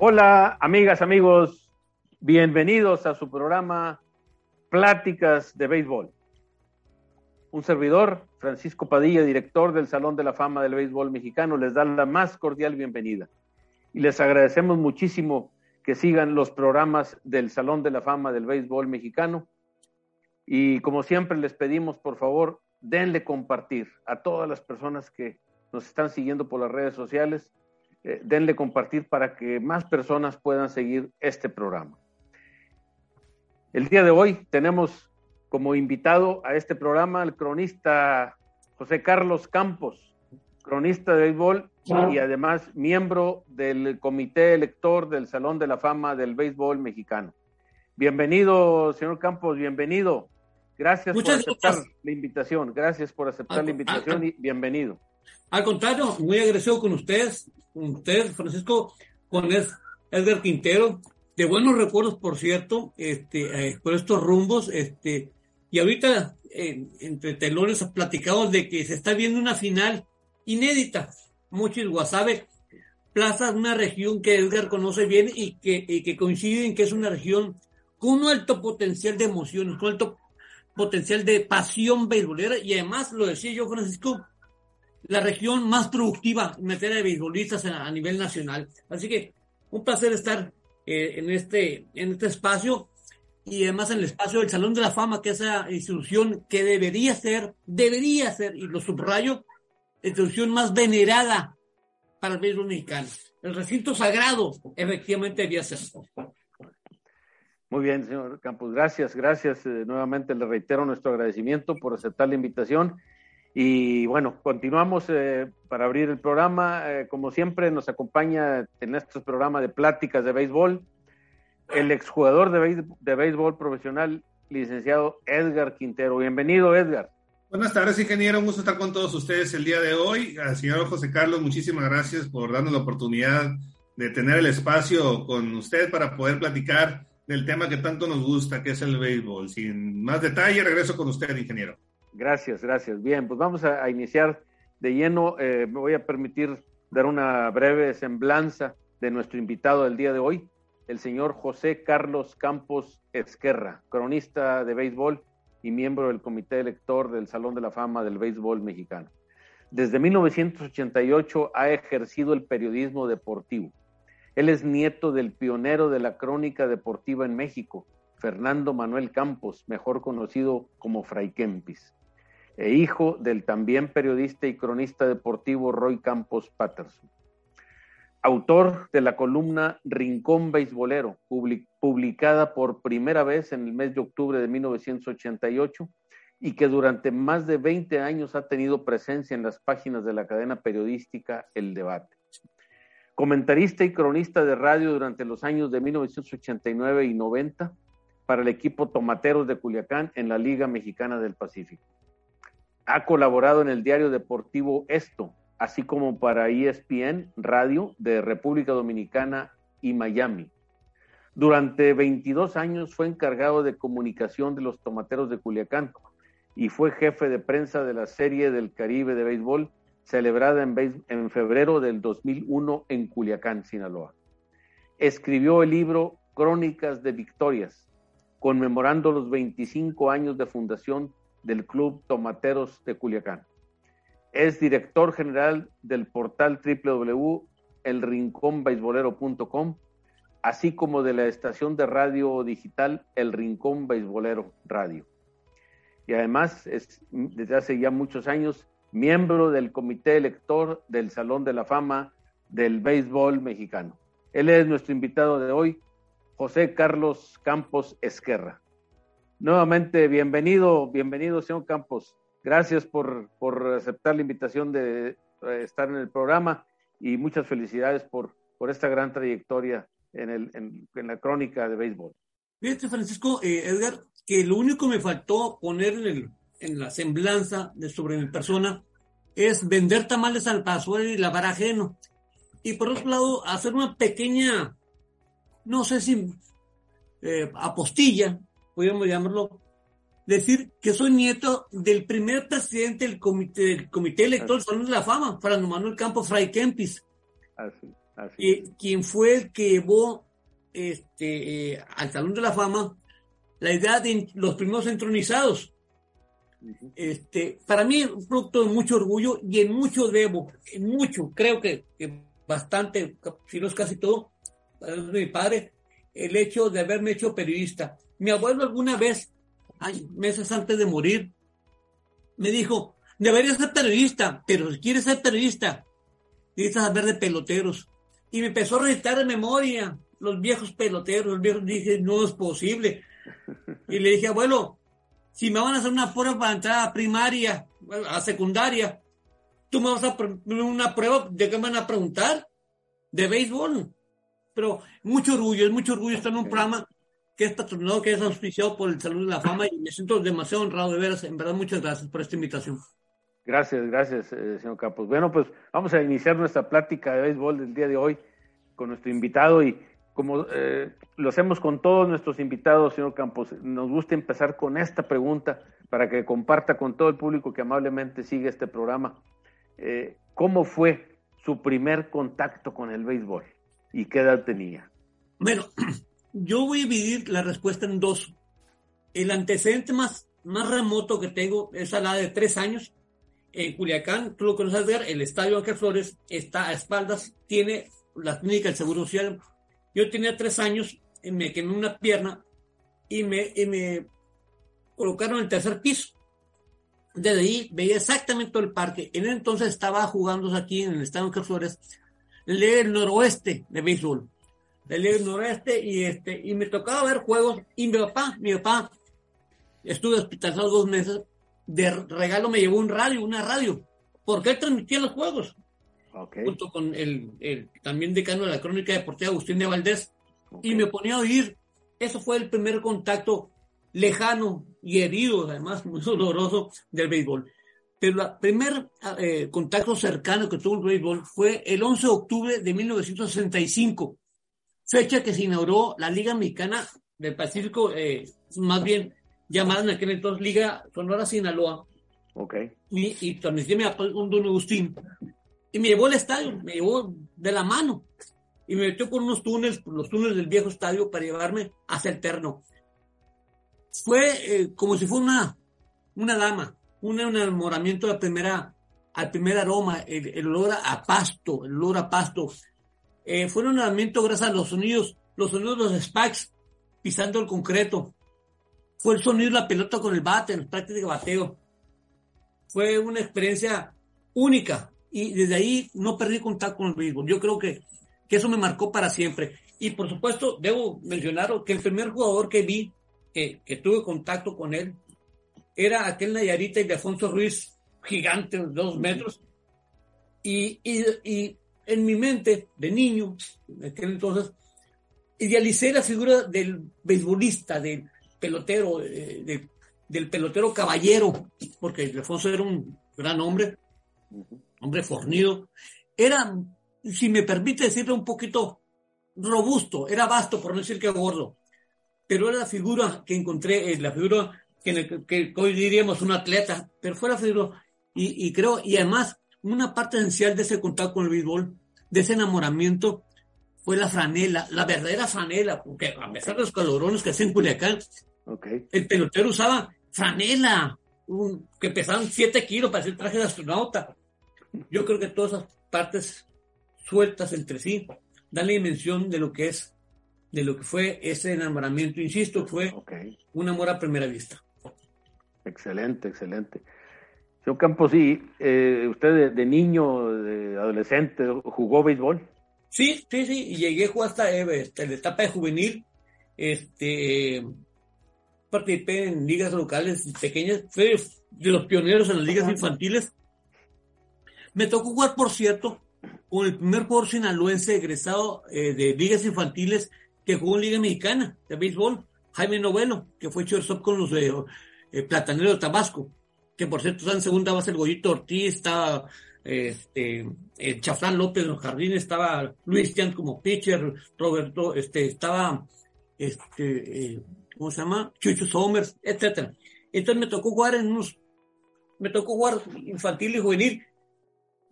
Hola, amigas, amigos, bienvenidos a su programa Pláticas de Béisbol. Un servidor, Francisco Padilla, director del Salón de la Fama del Béisbol Mexicano, les da la más cordial bienvenida. Y les agradecemos muchísimo que sigan los programas del Salón de la Fama del Béisbol Mexicano. Y como siempre les pedimos, por favor, denle compartir a todas las personas que nos están siguiendo por las redes sociales eh, denle compartir para que más personas puedan seguir este programa. El día de hoy tenemos como invitado a este programa al cronista José Carlos Campos, cronista de béisbol y además miembro del comité elector del Salón de la Fama del Béisbol Mexicano. Bienvenido, señor Campos, bienvenido. Gracias por aceptar la invitación. Gracias por aceptar la invitación y bienvenido. Al contrario, muy agradecido con ustedes, con ustedes, Francisco, con Edgar Quintero. De buenos recuerdos, por cierto, este, eh, por estos rumbos. Este, y ahorita, entre telones, platicamos de que se está viendo una final inédita. Muchos Guasave, Plaza, una región que Edgar conoce bien y que, y que coincide en que es una región con un alto potencial de emociones, con alto potencial de pasión beisbolera. Y además, lo decía yo, Francisco, la región más productiva en materia de beisbolistas a, nivel nacional. Así que un placer estar eh, en, este, en este espacio y además en el espacio del Salón de la Fama, que es esa institución que debería ser, debería ser, y lo subrayo, la institución más venerada para el béisbol mexicano. El recinto sagrado, efectivamente, debía ser. Muy bien, señor Campos, gracias, gracias. Eh, nuevamente le reitero nuestro agradecimiento por aceptar la invitación y bueno, continuamos eh, para abrir el programa. Eh, como siempre, nos acompaña en este programa de pláticas de béisbol el exjugador de, de béisbol profesional, licenciado Edgar Quintero. Bienvenido, Edgar. Buenas tardes, ingeniero. Un gusto estar con todos ustedes el día de hoy. Al señor José Carlos, muchísimas gracias por darnos la oportunidad de tener el espacio con usted para poder platicar del tema que tanto nos gusta, que es el béisbol. Sin más detalle, regreso con usted, ingeniero. Gracias, gracias. Bien, pues vamos a, iniciar de lleno. Eh, me voy a permitir dar una breve semblanza de nuestro invitado del día de hoy, el señor José Carlos Campos Esquerra, cronista de béisbol y miembro del comité elector del Salón de la Fama del Béisbol Mexicano. Desde 1988 ha ejercido el periodismo deportivo. Él es nieto del pionero de la crónica deportiva en México, Fernando Manuel Campos, mejor conocido como Fray Kempis e hijo del también periodista y cronista deportivo Roy Campos Patterson. Autor de la columna Rincón Beisbolero, publicada por primera vez en el mes de octubre de 1988 y que durante más de 20 años ha tenido presencia en las páginas de la cadena periodística El Debate. Comentarista y cronista de radio durante los años de 1989 y 90 para el equipo Tomateros de Culiacán en la Liga Mexicana del Pacífico ha colaborado en el diario deportivo Esto, así como para ESPN Radio de República Dominicana y Miami. Durante 22 años fue encargado de comunicación de los Tomateros de Culiacán y fue jefe de prensa de la Serie del Caribe de Béisbol celebrada en, febrero del 2001 en Culiacán, Sinaloa. Escribió el libro Crónicas de Victorias, conmemorando los 25 años de fundación del Club Tomateros de Culiacán. Es director general del portal www.elrinconbeisbolero.com, así como de la estación de radio digital El Rincón Beisbolero Radio. Y además es desde hace ya muchos años miembro del comité elector del Salón de la Fama del Béisbol Mexicano. Él es nuestro invitado de hoy, José Carlos Campos Esquerra. Nuevamente, bienvenido, bienvenido, señor Campos. Gracias por, por aceptar la invitación de eh, estar en el programa y muchas felicidades por, por esta gran trayectoria en, el, en, la crónica de béisbol. Fíjate, Francisco, eh, Edgar, que lo único que me faltó poner en, el, la semblanza de sobre mi persona es vender tamales al paso y lavar ajeno. Y por otro lado, hacer una pequeña, no sé si eh, apostilla, podríamos llamarlo, decir que soy nieto del primer presidente del comité, del comité electoral Salón de la Fama, Fernando Manuel Campos Fray Kempis. Así, así. quien fue el que llevó este, eh, al Salón de la Fama la idea de los primeros entronizados. Este, para mí es un producto de mucho orgullo y en mucho debo, en mucho, creo que, bastante, si no es casi todo, para mi padre, el hecho de haberme hecho periodista. Mi abuelo alguna vez, meses antes de morir, me dijo, deberías ser periodista, pero si quieres ser periodista, necesitas saber de peloteros. Y me empezó a recitar de memoria los viejos peloteros, los viejos, dije, no es posible. Y le dije, abuelo, si me van a hacer una prueba para entrar a primaria, a secundaria, tú me vas a una prueba de qué me van a preguntar, de béisbol. Pero mucho orgullo, es mucho orgullo estar en un programa que es patrocinado, que es auspiciado por el Salud de la Fama y me siento demasiado honrado de veras. En verdad, muchas gracias por esta invitación. Gracias, gracias, eh, señor Campos. Bueno, pues vamos a iniciar nuestra plática de béisbol del día de hoy con nuestro invitado y como eh, lo hacemos con todos nuestros invitados, señor Campos, nos gusta empezar con esta pregunta para que comparta con todo el público que amablemente sigue este programa. Eh, ¿Cómo fue su primer contacto con el béisbol y qué edad tenía? Bueno, yo voy a dividir la respuesta en dos. El antecedente más, más remoto que tengo es a la de tres años. En Culiacán, tú lo conoces ver, el estadio Ángel Flores está a espaldas, tiene la clínica del Seguro Social yo tenía tres años, y me quemé una pierna y me, me colocaron en el tercer piso. Desde ahí veía exactamente todo el parque. En ese entonces estaba jugando aquí en el estado de Flores, el noroeste de béisbol. El noroeste y este, y me tocaba ver juegos. Y mi papá, mi papá, estuve hospitalizado dos meses. De regalo me llevó un radio, una radio, porque él transmitía los juegos junto con el, el, también decano de la crónica deportiva Agustín de Valdés, y me ponía a oír. Eso fue el primer contacto lejano y herido, además muy doloroso, del béisbol. Pero el primer eh, contacto cercano que tuvo el béisbol fue el 11 de octubre de 1965, fecha que se inauguró la Liga Mexicana del Pacífico, eh, más bien llamada en aquel entonces Liga Sonora Sinaloa. Okay. Y, y transmití un don Agustín y me llevó al estadio, me llevó de la mano y me metió por unos túneles, por los túneles del viejo estadio para llevarme hacia el terno. Fue eh, como si fuera una, una dama, un, enamoramiento de primera, al primer aroma, el, olor a pasto, el olor a pasto. Eh, fue un enamoramiento gracias a los sonidos, los sonidos de los spikes pisando el concreto. Fue el sonido de la pelota con el bate, en práctica de bateo. Fue una experiencia única, y desde ahí no perdí contacto con el béisbol. Yo creo que, que eso me marcó para siempre. Y por supuesto, debo mencionar que el primer jugador que vi, que, tuve contacto con él, era aquel Nayarita y de Alfonso Ruiz, gigante, dos metros. Y, en mi mente, de niño, en aquel entonces, idealicé la figura del beisbolista, del pelotero, de, del pelotero caballero, porque Alfonso era un gran hombre hombre fornido, era, si me permite decirlo, un poquito robusto, era vasto, por no decir que gordo, pero era la figura que encontré, eh, la figura que, hoy diríamos un atleta, pero fue la figura, y, creo, y además, una parte esencial de ese contacto con el béisbol, de ese enamoramiento, fue la franela, la verdadera franela, porque a pesar de los calorones que hacen en Culiacán, el pelotero usaba franela, que pesaban 7 kilos para hacer traje de astronauta. Yo creo que todas esas partes sueltas entre sí dan la dimensión de lo que es, de lo que fue ese enamoramiento. Insisto, fue un amor a primera vista. Excelente, excelente. Señor Campos, ¿y eh, usted de, niño, de adolescente, jugó béisbol? Sí, sí, sí, y llegué hasta, eh, hasta la etapa de juvenil. Este, participé en ligas locales pequeñas, fui de los pioneros en las ligas infantiles. Me tocó jugar, por cierto, con el primer jugador sinaloense egresado eh, de ligas infantiles que jugó en Liga Mexicana de béisbol, Jaime Novelo, que fue shortstop con los eh, eh, Plataneros de Tabasco, que por cierto está en segunda base el Goyito Ortiz, estaba este, eh, Chaflán López en los jardines, estaba Luis Tian como pitcher, Roberto, este, estaba, este, eh, ¿cómo se llama? Chucho Somers, etcétera. Entonces me tocó jugar en unos, me tocó jugar infantil y juvenil.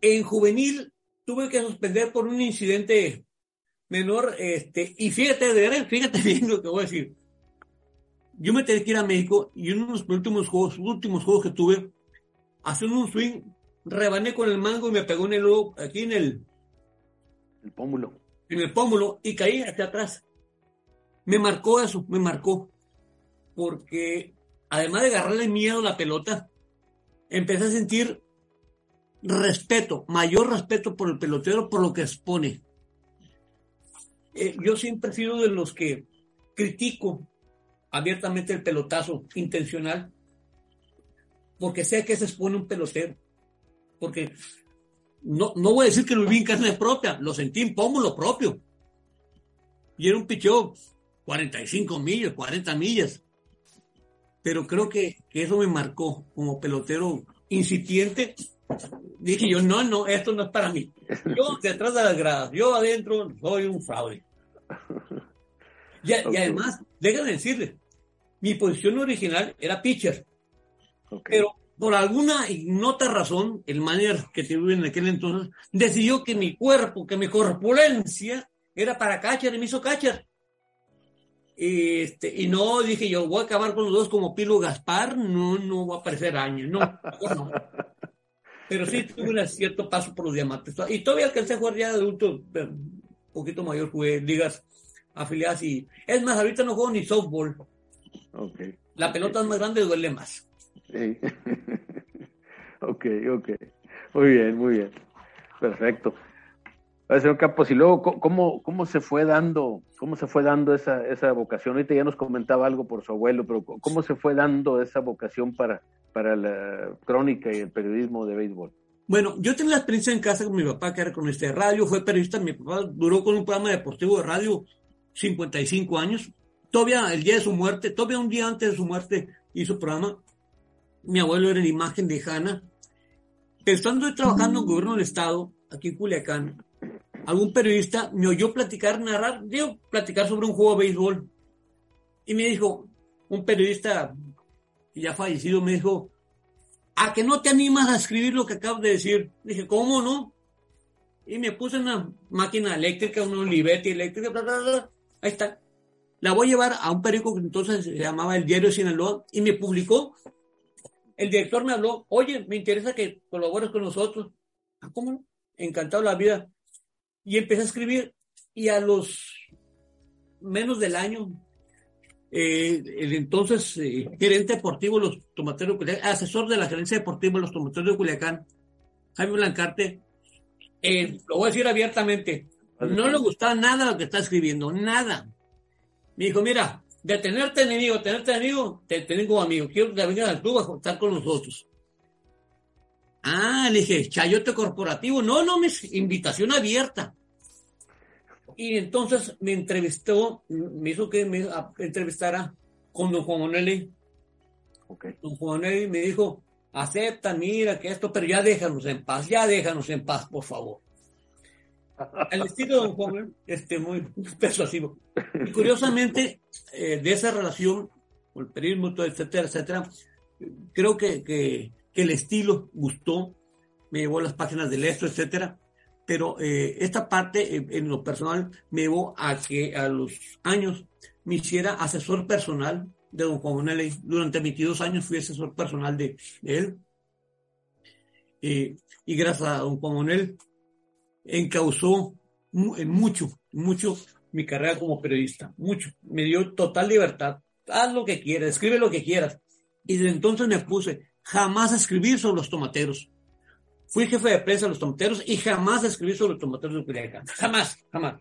En juvenil tuve que suspender por un incidente menor, este, y fíjate, de verdad, fíjate bien lo que voy a decir. Yo me tenía que ir a México y en unos últimos juegos, últimos juegos que tuve, haciendo un swing, rebané con el mango y me pegó en el aquí en el, el pómulo. En el pómulo y caí hacia atrás. Me marcó eso, me marcó. Porque además de agarrarle miedo a la pelota, empecé a sentir respeto, mayor respeto por el pelotero, por lo que expone. Eh, yo siempre he sido de los que critico abiertamente el pelotazo intencional, porque sé que se expone un pelotero. Porque no, no voy a decir que lo viví en carne propia, lo sentí en pómulo propio. Y era un picheo 45 millas, 40 millas. Pero creo que, que eso me marcó como pelotero incipiente. Dije yo, no, no, esto no es para mí. Yo detrás de las gradas, yo adentro soy un fraude. Y, y además, déjenme decirle, mi posición original era pitcher. Okay. Pero por alguna ignota razón, el manager que tuve en aquel entonces decidió que mi cuerpo, que mi corpulencia era para catcher y me hizo catcher. Este, y no, dije yo, voy a acabar con los dos como Pilo Gaspar, no, no va a parecer año, no, no. Pero sí tuve un cierto paso por los diamantes. Y todavía alcancé a jugar ya de adulto, un poquito mayor, jugué ligas afiliadas y... Es más, ahorita no juego ni softball. Okay. La pelota es más grande, duele más. Sí. ok, ok. Muy bien, muy bien. Perfecto. Señor Campos, y luego, ¿cómo, cómo se fue dando, cómo se fue dando esa, esa vocación? Ahorita ya nos comentaba algo por su abuelo, pero ¿cómo se fue dando esa vocación para, para la crónica y el periodismo de béisbol? Bueno, yo tenía la experiencia en casa con mi papá, que era cronista de radio, fue periodista, mi papá duró con un programa deportivo de radio 55 años. Todavía el día de su muerte, todavía un día antes de su muerte hizo programa. Mi abuelo era la imagen de Hanna. Estando trabajando en el gobierno del estado, aquí en Culiacán, algún periodista me oyó platicar, narrar, digo, platicar sobre un juego de béisbol. Y me dijo, un periodista ya fallecido, me dijo, ¿a que no te animas a escribir lo que acabo de decir? Dije, ¿cómo no? Y me puse una máquina eléctrica, una Olivetti eléctrica, bla, bla, bla. ahí está. La voy a llevar a un periódico que entonces se llamaba El Diario de Sinaloa y me publicó. El director me habló, oye, me interesa que colabores con nosotros. Ah, ¿cómo no? Encantado la vida. Y empecé a escribir y a los menos del año, eh, el entonces eh, gerente deportivo de los tomateros de Culiacán, asesor de la gerencia deportiva de los tomateros de Culiacán, Jaime Blancarte, eh, lo voy a decir abiertamente, no le gustaba nada lo que está escribiendo, nada. Me dijo, mira, de tenerte enemigo, tenerte enemigo, te tengo amigo, quiero que vengas al club a estar con nosotros. Ah, le dije, chayote corporativo. No, no, mi invitación abierta. Y entonces me entrevistó, me hizo que me entrevistara con don Juan. Okay. Don Juan Onelli me dijo, acepta, mira que esto, pero ya déjanos en paz, ya déjanos en paz, por favor. El estilo de don Juan, este, muy persuasivo. Y curiosamente, eh, de esa relación, con el periodismo, etcétera, etcétera, creo que, que que el estilo gustó, me llevó a las páginas del esto, etcétera. Pero eh, esta parte, eh, en lo personal, me llevó a que a los años me hiciera asesor personal de don Juan Bonelli. Durante 22 años fui asesor personal de, de él. Eh, y gracias a don Juan Bonelli encauzó en mucho, mucho mi carrera como periodista. Mucho. Me dio total libertad. Haz lo que quieras, escribe lo que quieras. Y desde entonces me puse jamás a escribir sobre los tomateros. Fui jefe de prensa de los tomateros y jamás a escribir sobre los tomateros de Culiacán. Jamás, jamás.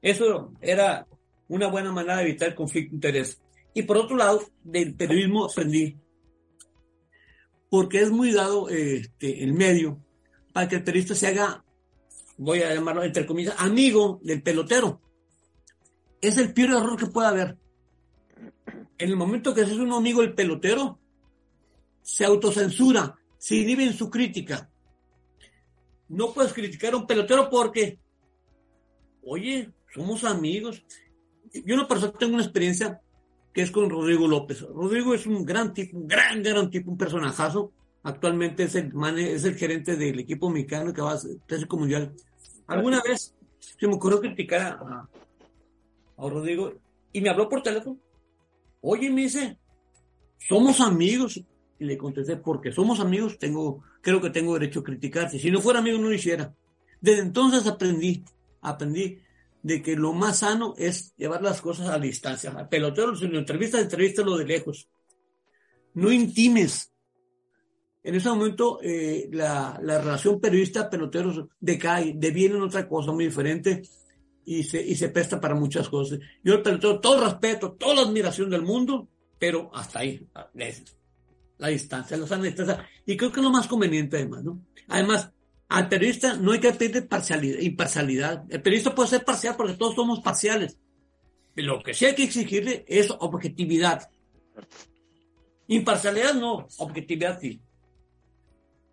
Eso era una buena manera de evitar conflicto de interés. Y por otro lado, del periodismo aprendí, porque es muy dado este, el medio para que el periodista se haga, voy a llamarlo entre comillas, amigo del pelotero. Es el peor error que puede haber. En el momento que se es un amigo del pelotero, se autocensura, se inhibe en su crítica. No puedes criticar a un pelotero porque, oye, somos amigos. Yo una persona tengo una experiencia que es con Rodrigo López. Rodrigo es un gran tipo, un gran, gran tipo, un personajazo. Actualmente es el, es el gerente del equipo mexicano que va a Clásico Mundial. Alguna vez se me ocurrió criticar a, a Rodrigo y me habló por teléfono. Oye, me dice, somos amigos. Y le contesté, porque somos amigos, tengo, creo que tengo derecho a criticarte. Si no fuera amigo, no lo hiciera. Desde entonces aprendí, aprendí de que lo más sano es llevar las cosas a distancia. Pelotero, si lo entrevistas, lo de lejos. No intimes. En ese momento, eh, la, la, relación periodista-peloteros decae, deviene en otra cosa muy diferente y se, y se presta para muchas cosas. Yo el pelotero, todo respeto, toda la admiración del mundo, pero hasta ahí la distancia, la sana distancia. Y creo que es lo más conveniente además, ¿no? Además, al periodista no hay que pedir parcialidad, imparcialidad. El periodista puede ser parcial porque todos somos parciales. Lo que sí hay que exigirle es objetividad. Imparcialidad no, objetividad sí.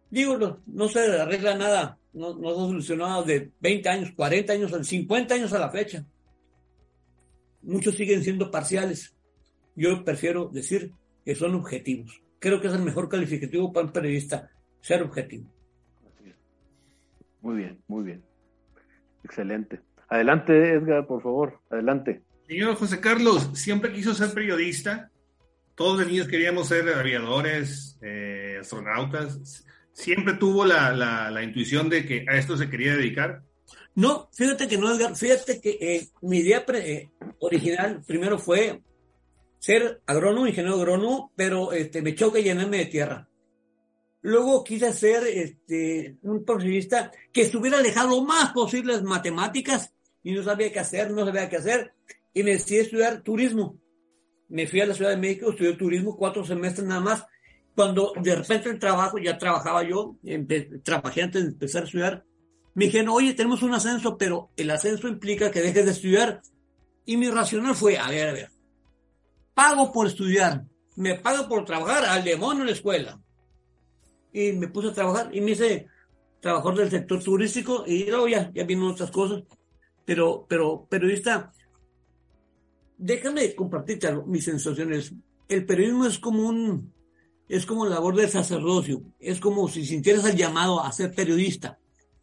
Digo, no, se arregla nada, no, no se solucionado de 20 años, 40 años, 50 años a la fecha. Muchos siguen siendo parciales. Yo prefiero decir que son objetivos creo que es el mejor calificativo para un periodista, ser objetivo. Muy bien, muy bien. Excelente. Adelante, Edgar, por favor, adelante. Señor José Carlos, siempre quiso ser periodista. Todos los niños queríamos ser aviadores, eh, astronautas. ¿Siempre tuvo la, la, intuición de que a esto se quería dedicar? No, fíjate que no, Edgar. Fíjate que eh, mi idea eh, original primero fue ser agrónomo, ingeniero agrónomo, pero este, me choca llenarme de tierra. Luego quise ser este, un profesionista que estuviera alejado lo más posible las matemáticas y no sabía qué hacer, no sabía qué hacer. Y me decidí estudiar turismo. Me fui a la Ciudad de México, estudié turismo cuatro semestres nada más. Cuando de repente el trabajo, ya trabajaba yo, trabajé antes de empezar a estudiar, me dijeron, oye, tenemos un ascenso, pero el ascenso implica que dejes de estudiar. Y mi racional fue, a ver, a ver, pago por estudiar, me pago por trabajar al demonio en la escuela. Y me puse a trabajar y me hice trabajador del sector turístico y luego ya, ya vino otras cosas. Pero, pero periodista, déjame compartirte mis sensaciones. El periodismo es como un, es como labor del sacerdocio, es como si sintieras el llamado a ser periodista.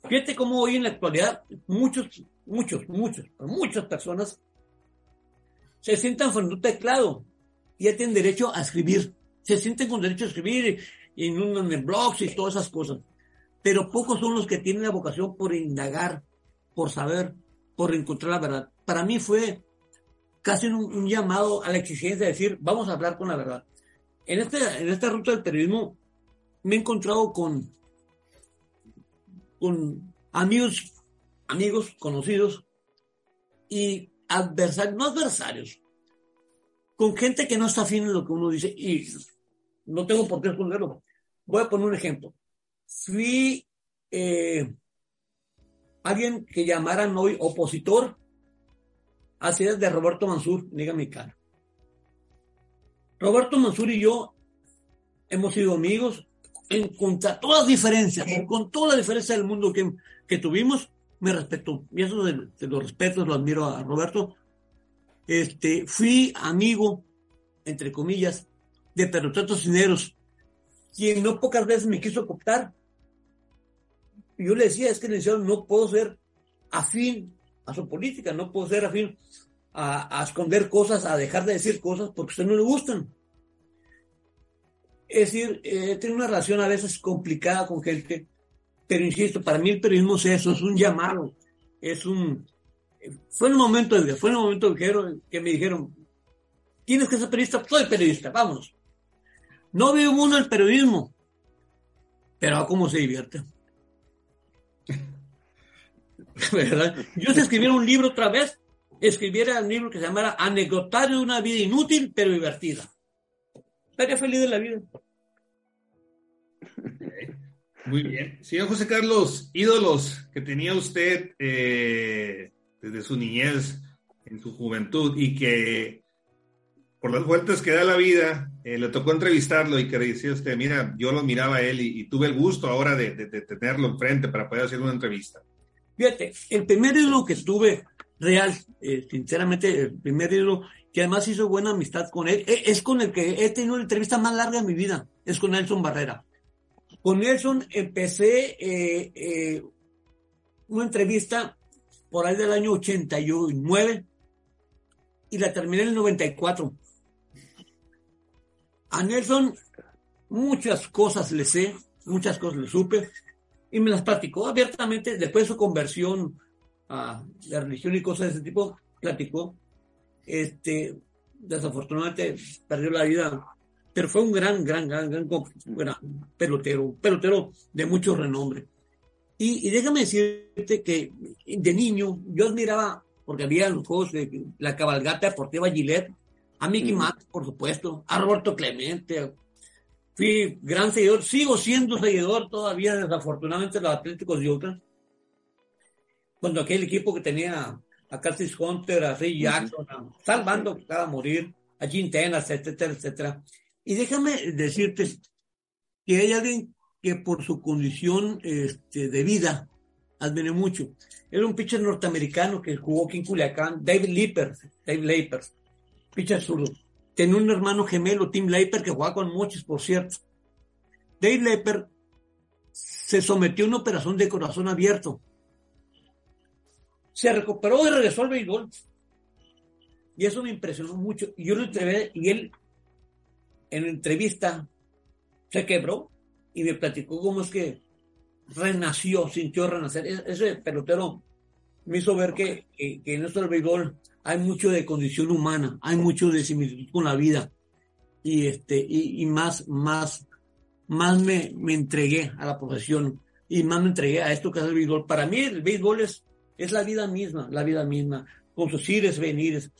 Fíjate cómo hoy en la actualidad muchos, muchos, muchos, muchas personas se sientan frente a un teclado y ya tienen derecho a escribir. Se sienten con derecho a escribir en, un, en blogs y todas esas cosas. Pero pocos son los que tienen la vocación por indagar, por saber, por encontrar la verdad. Para mí fue casi un, llamado a la exigencia de decir, vamos a hablar con la verdad. En, este, en esta ruta del periodismo me he encontrado con, con amigos, amigos, conocidos, y adversarios, no adversarios, con gente que no está afín en lo que uno dice y no tengo por qué esconderlo. Voy a poner un ejemplo. Fui eh, alguien que llamaran hoy opositor a de Roberto Mansur, Liga Mexicana. Roberto Mansur y yo hemos sido amigos en contra todas las diferencias, con toda la diferencia del mundo que, que tuvimos, me respetó. Y eso de, los respetos, lo admiro a Roberto. Este, fui amigo, entre comillas, de Perrotratos Cineros, quien no pocas veces me quiso cooptar. Yo le decía, es que licenciado, no puedo ser afín a su política, no puedo ser afín a, esconder cosas, a dejar de decir cosas porque a usted no le gustan. Es decir, eh, tiene una relación a veces complicada con gente pero insisto, para mí el periodismo es eso, es un llamado, es un... Fue en el momento, fue el momento que, me dijeron, tienes que ser periodista, soy periodista, vamos. No veo uno el periodismo, pero cómo se divierte. ¿Verdad? Yo si escribiera un libro otra vez, escribiera un libro que se llamara Anecdotario de una vida inútil pero divertida. Estaría feliz de la vida. Muy bien. Señor José Carlos, ídolos que tenía usted eh, desde su niñez, en su juventud, y que por las vueltas que da la vida, eh, le tocó entrevistarlo y que decía usted, mira, yo lo miraba a él y, tuve el gusto ahora de, tenerlo enfrente para poder hacer una entrevista. Fíjate, el primer ídolo que tuve real, eh, sinceramente, el primer ídolo que además hizo buena amistad con él, e, es con el que he tenido la entrevista más larga de mi vida, es con Nelson Barrera. Con Nelson empecé eh, eh, una entrevista por ahí del año 89 y la terminé en el 94. A Nelson muchas cosas le sé, muchas cosas le supe y me las platicó abiertamente después de su conversión a la religión y cosas de ese tipo, platicó. Este, desafortunadamente perdió la vida pero fue un gran, gran, gran, gran, pelotero, pelotero de mucho renombre. Y, déjame decirte que de niño yo admiraba, porque había los juegos de la cabalgata deportiva Gillette, a Mickey uh por supuesto, a Roberto Clemente. Fui gran seguidor, sigo siendo seguidor todavía, desafortunadamente, de los Atléticos de Utah. Cuando aquel equipo que tenía a Curtis Hunter, a Ray Jackson, salvando cada morir, a Jim Tenas, etcétera, etcétera. Y déjame decirte que hay alguien que por su condición este, de vida admire mucho. Era un pitcher norteamericano que jugó aquí en Culiacán, David Leeper, David Leeper, pitcher zurdo. Tenía un hermano gemelo, Tim Leeper, que jugaba con muchos, por cierto. David Leeper se sometió a una operación de corazón abierto. Se recuperó y regresó al béisbol. Y eso me impresionó mucho. Y yo lo entrevé y él en entrevista se quebró y me platicó cómo es que renació, sintió renacer. E-, ese pelotero me hizo ver que, en esto del béisbol hay mucho de condición humana, hay mucho de similitud con la vida. Y este, y, más, más, más me, me, entregué a la profesión y más me entregué a esto que es el béisbol. Para mí el béisbol es, es la vida misma, la vida misma, con sus ires, venires.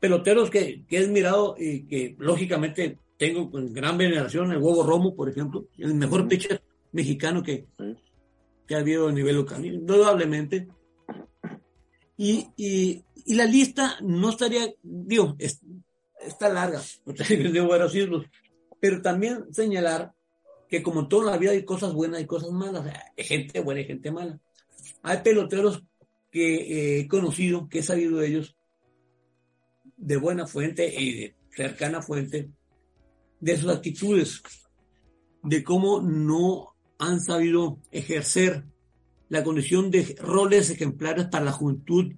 Peloteros que, que he admirado y que lógicamente tengo con gran veneración el huevo Romo, por ejemplo, el mejor pitcher mexicano que, que ha habido a nivel local, indudablemente. Y, y, y, la lista no estaría, digo, está larga, pero también señalar que como en toda la vida hay cosas buenas y cosas malas, hay gente buena y gente mala. Hay peloteros que eh, he conocido, que he sabido de ellos, de buena fuente y de cercana fuente, de sus actitudes, de cómo no han sabido ejercer la condición de roles ejemplares para la juventud.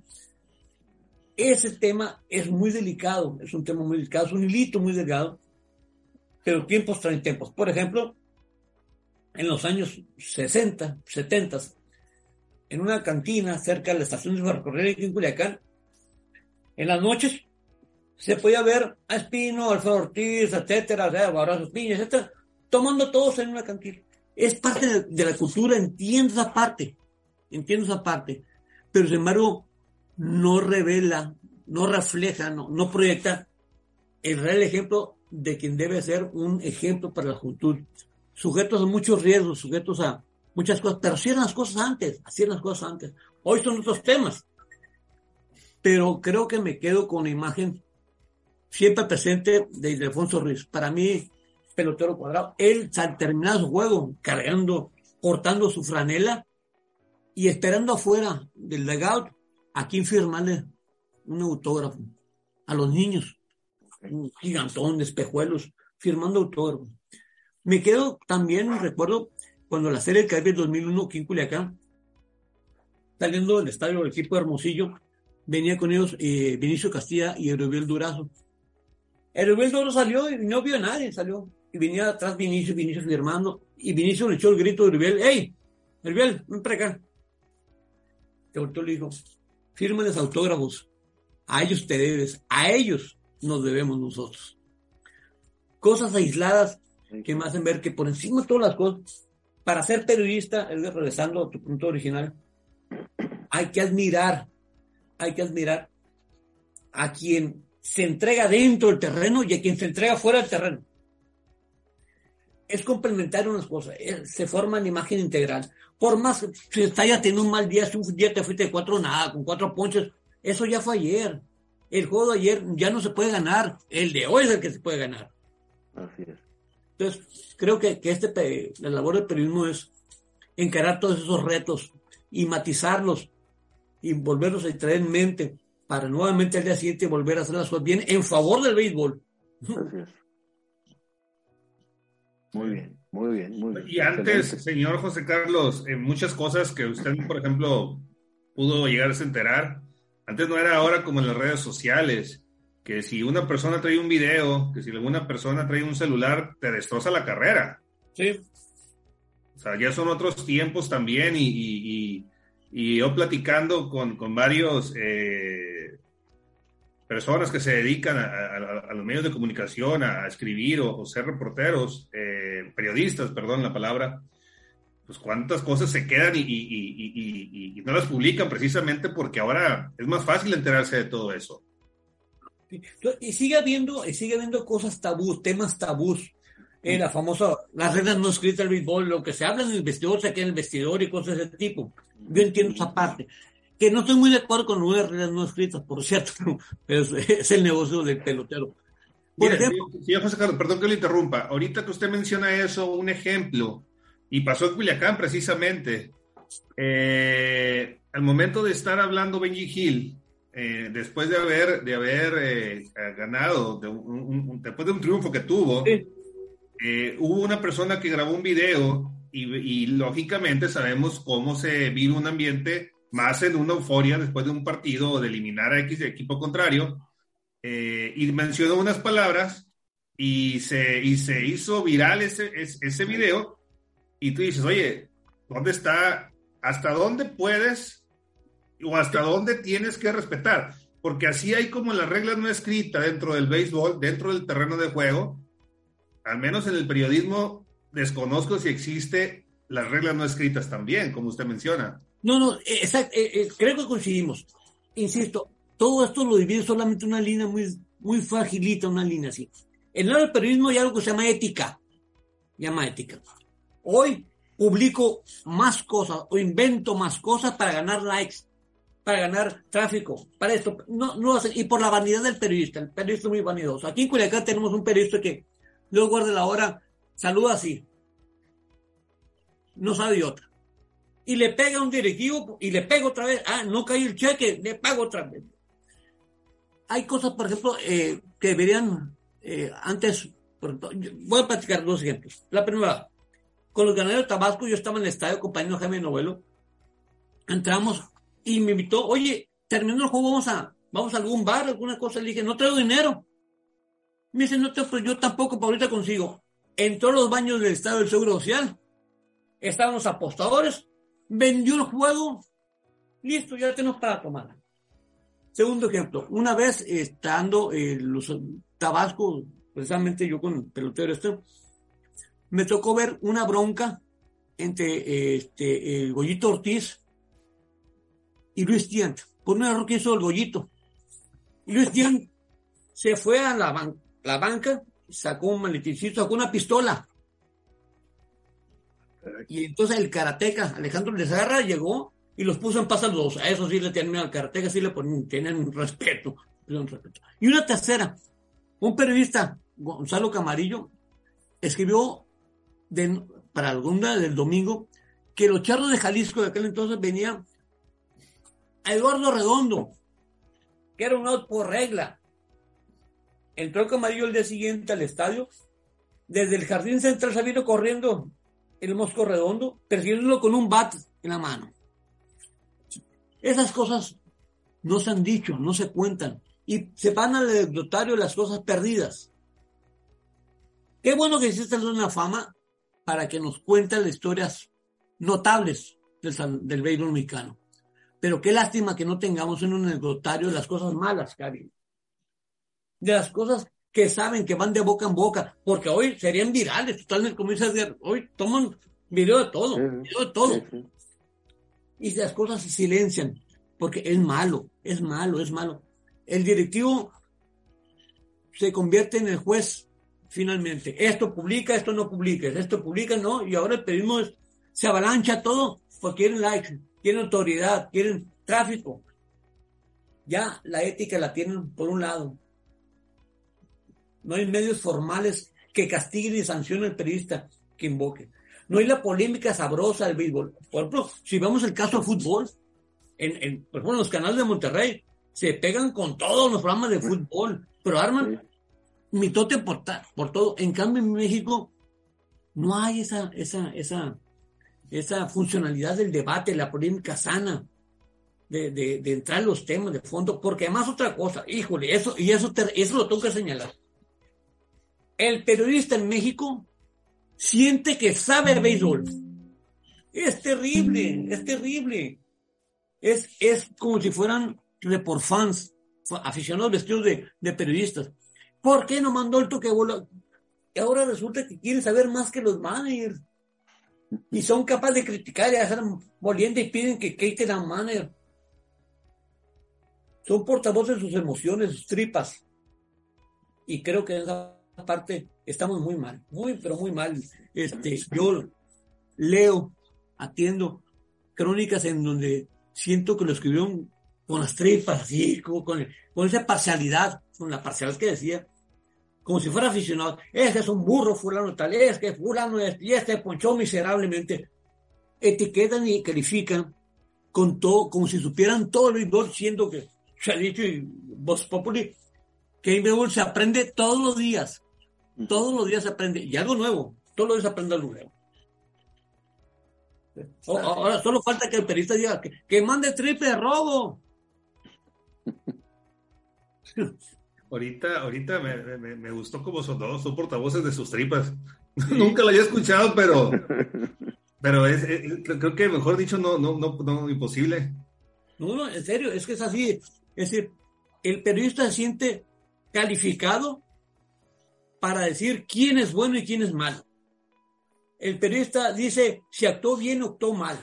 Ese tema es muy delicado, es un tema muy delicado, es un hilito muy delgado, pero tiempos traen tiempos. Por ejemplo, en los años 60, 70, en una cantina cerca de la estación de ferrocarril en Culiacán, en las noches se podía ver a Espino, Alfredo Ortiz, etcétera, Barrazo Piña, etcétera, tomando todos en una cantina. Es parte de, la cultura, entiendo esa parte, entiendo esa parte, pero sin embargo no revela, no refleja, no, no proyecta el real ejemplo de quien debe ser un ejemplo para la juventud. Sujetos a muchos riesgos, sujetos a muchas cosas, pero hacían las cosas antes, hacían las cosas antes. Hoy son otros temas. Pero creo que me quedo con la imagen siempre presente de Ildefonso Ruiz. Para mí, pelotero cuadrado, él al terminar su juego, cargando, cortando su franela y esperando afuera del legado a quien firmarle un autógrafo a los niños, un gigantón de espejuelos, firmando autógrafos. Me quedo también, recuerdo, cuando la serie del Caribe 2001 aquí en Culiacán, saliendo del estadio del equipo de Hermosillo, venía con ellos eh, Vinicio Castilla y Erubiel Durazo. El Rubén Doro salió y no vio a nadie, salió. Y venía atrás Vinicio, Vinicio firmando. Y Vinicio le echó el grito de Rubén, ¡Ey! Rubén, ven para acá. Que volteó le dijo, los autógrafos. A ellos te debes, a ellos nos debemos nosotros. Cosas aisladas que me hacen ver que por encima de todas las cosas, para ser periodista, regresando a tu punto original, hay que admirar, hay que admirar a quien se entrega dentro del terreno y a quien se entrega fuera del terreno. Es complementar unas cosas, se forma en imagen integral. Por más si está ya teniendo un mal día, si un día te fuiste de cuatro nada, con cuatro ponches, eso ya fue ayer. El juego de ayer ya no se puede ganar, el de hoy es el que se puede ganar. Así es. Entonces, creo que, que este, la labor del periodismo es encarar todos esos retos y matizarlos y volverlos a traer en mente para nuevamente al día siguiente volver a hacer las cosas bien en favor del béisbol. Así es. Muy bien, muy bien, muy bien. Y antes, señor José Carlos, en muchas cosas que usted, por ejemplo, pudo llegarse a enterar, antes no era ahora como en las redes sociales, que si una persona trae un video, que si alguna persona trae un celular, te destroza la carrera. Sí. O sea, ya son otros tiempos también y, y, y yo platicando con, con varios eh, personas que se dedican a, a, a, los medios de comunicación, a, escribir o, o ser reporteros, eh, periodistas, perdón la palabra, pues cuántas cosas se quedan y, y, no las publican precisamente porque ahora es más fácil enterarse de todo eso. Y sigue habiendo, sigue habiendo cosas tabús, temas tabús. Eh, la famosa, las reglas no escritas del béisbol, lo que se habla en el vestidor se queda en el vestidor y cosas de ese tipo. Yo entiendo esa parte. Que no estoy muy de acuerdo con las reglas no escritas, por cierto, pero es, es el negocio del pelotero. Mira, ejemplo, señor José Carlos, perdón que le interrumpa. Ahorita que usted menciona eso, un ejemplo, y pasó en Culiacán precisamente. Eh, al momento de estar hablando Benji Hill, eh, después de haber, de haber eh, ganado, de un, un, después de un triunfo que tuvo, sí. Eh, hubo una persona que grabó un video y, y, lógicamente sabemos cómo se vive un ambiente más en una euforia después de un partido o de eliminar a X equipo contrario eh, y mencionó unas palabras y se, y se hizo viral ese, ese, ese video y tú dices, oye, ¿dónde está? ¿Hasta dónde puedes o hasta dónde tienes que respetar? Porque así hay como la regla no escrita dentro del béisbol, dentro del terreno de juego, al menos en el periodismo, desconozco si existe las reglas no escritas también, como usted menciona. No, no, exacto, eh, eh, creo que coincidimos. Insisto, todo esto lo divide solamente una línea muy, muy fragilita, una línea así. En el periodismo hay algo que se llama ética. Llama ética. Hoy publico más cosas o invento más cosas para ganar likes, para ganar tráfico, para esto. No, no y por la vanidad del periodista. El periodista es muy vanidoso. Aquí en Culiacán tenemos un periodista que luego guarda la hora, saluda así. No sabe otra. Y le pega a un directivo y le pega otra vez. Ah, no cae el cheque, le pago otra vez. Hay cosas, por ejemplo, eh, que deberían eh, antes. Voy a platicar dos ejemplos. La primera, con los ganaderos de Tabasco, yo estaba en el estadio acompañando a Jaime Novelo. Entramos y me invitó, oye, terminó el juego, vamos a, vamos a algún bar, alguna cosa. Le dije, no traigo dinero. Me dice, no te, pues yo tampoco, para ahorita consigo. Entró a los baños del Estado del Seguro Social. Estaban los apostadores. Vendió el juego. Listo, ya tenemos para tomar. Segundo ejemplo, una vez estando en los Tabasco, precisamente yo con el pelotero este, me tocó ver una bronca entre este, el Goyito Ortiz y Luis Tiant, por un error que hizo el Goyito. Luis Tiant se fue a la, la banca, sacó un maletincito, sacó una pistola. Y entonces el karateca, Alejandro Lezarra, llegó y los puso en paz a los dos. A eso sí le tienen al karateca, sí le ponen, tienen un respeto. Y una tercera, un periodista, Gonzalo Camarillo, escribió para alguna del domingo que los charros de Jalisco de aquel entonces venían a Eduardo Redondo, que era un out por regla. Entró Camarillo el día siguiente al estadio, desde el jardín central se vino corriendo el Mosco Redondo, persiguiéndolo con un bat en la mano. Esas cosas no se han dicho, no se cuentan, y se van al anecdotario las cosas perdidas. Qué bueno que existe una fama para que nos cuenten las historias notables del, del béisbol mexicano. Pero qué lástima que no tengamos en un anecdotario las cosas malas, Karim. De las cosas que saben que van de boca en boca, porque hoy serían virales, totalmente como dices, hoy toman video de todo, video de todo. Y las cosas se silencian, porque es malo, es malo, es malo. el directivo se convierte en el juez finalmente. Esto publica, esto no publica, esto publica, no, y ahora el periodismo se avalancha todo porque quieren likes, quieren autoridad, quieren tráfico. Ya la ética la tienen por un lado. No hay medios formales que castiguen y sancionen al periodista que invoque. No hay la polémica sabrosa del béisbol. Por ejemplo, si vemos el caso del fútbol, en, en, por ejemplo, los canales de Monterrey se pegan con todos los programas de fútbol, pero arman mitote por, por todo. En cambio, en México no hay esa, esa, esa, esa funcionalidad del debate, la polémica sana, de, de, entrar en los temas de fondo, porque además otra cosa, híjole, eso, y eso, eso lo tengo que señalar. El periodista en México siente que sabe béisbol. Es terrible, es terrible. Es, es como si fueran report fans, aficionados vestidos de, de periodistas. ¿Por qué no mandó el toque bola? Y ahora resulta que quieren saber más que los managers. Y son capaces de criticar y hacer moliendo y piden que quiten a manager. Son portavoces de sus emociones, sus tripas. Y creo que en esa parte estamos muy mal, muy, pero muy mal. Este, yo leo, atiendo crónicas en donde siento que lo escribieron con las tripas, así, con, con esa parcialidad, con la parcialidad que decía, como si fuera aficionado. Este es un burro, fulano tal, es que fulano es, y este ponchó miserablemente. Etiquetan y califican con todo, como si supieran todo el béisbol, siendo que se ha dicho y Voz Populi, que el béisbol se aprende todos los días. Todos los días se aprende, y algo nuevo, todos los días se aprende algo nuevo. Ahora solo falta que el periodista diga que, que mande triple de robo. Ahorita, ahorita me, me, gustó como son todos, son portavoces de sus tripas. Nunca lo había escuchado, pero, pero es, creo que mejor dicho, no, no, no, no, imposible. No, no, en serio, es que es así. Es decir, el periodista se siente calificado para decir quién es bueno y quién es malo. El periodista dice si actuó bien o actuó mal.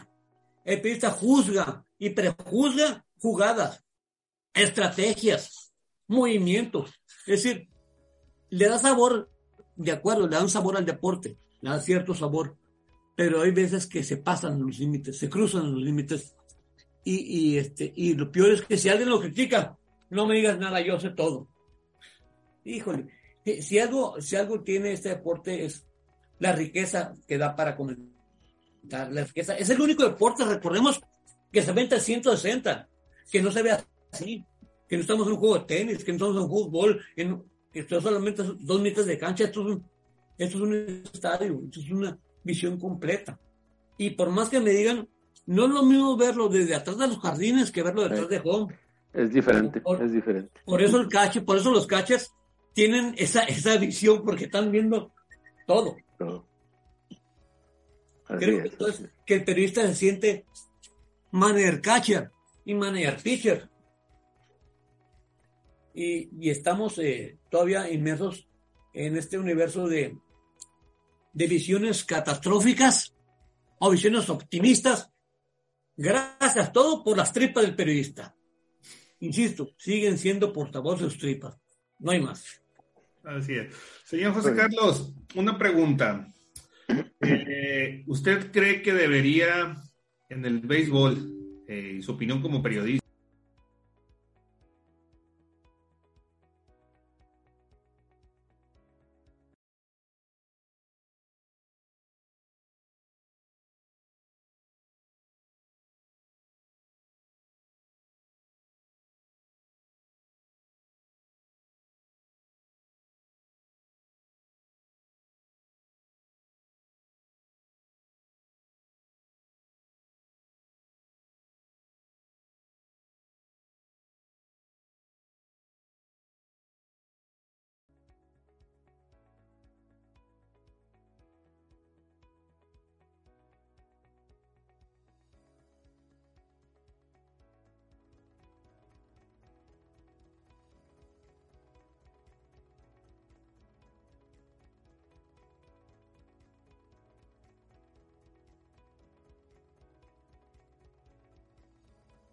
El periodista juzga y prejuzga jugadas, estrategias, movimientos. Es decir, le da sabor, de acuerdo, le da un sabor al deporte, le da cierto sabor, pero hay veces que se pasan los límites, se cruzan los límites. Y, y, este, y lo peor es que si alguien lo critica, no me digas nada, yo sé todo. Híjole, si algo, si algo tiene este deporte es la riqueza que da para comentar. La riqueza. Es el único deporte, recordemos, que se vende a 160, que no se ve así que no estamos en un juego de tenis, que no estamos en un fútbol, en, que esto solamente dos metros de cancha, esto es, un, esto es un estadio, esto es una visión completa. Y por más que me digan, no es lo mismo verlo desde atrás de los jardines que verlo detrás de home. Es diferente, es diferente. Por eso el cache, por eso los catchers tienen esa, esa visión, porque están viendo todo. Creo que, que el periodista se siente manager catcher y manager pitcher y, estamos eh, todavía inmersos en este universo de, de visiones catastróficas o visiones optimistas. Gracias todo por las tripas del periodista. Insisto, siguen siendo portavoces de sus tripas. No hay más. Así es. Señor José Carlos, una pregunta. Eh, ¿Usted cree que debería en el béisbol, eh, su opinión como periodista,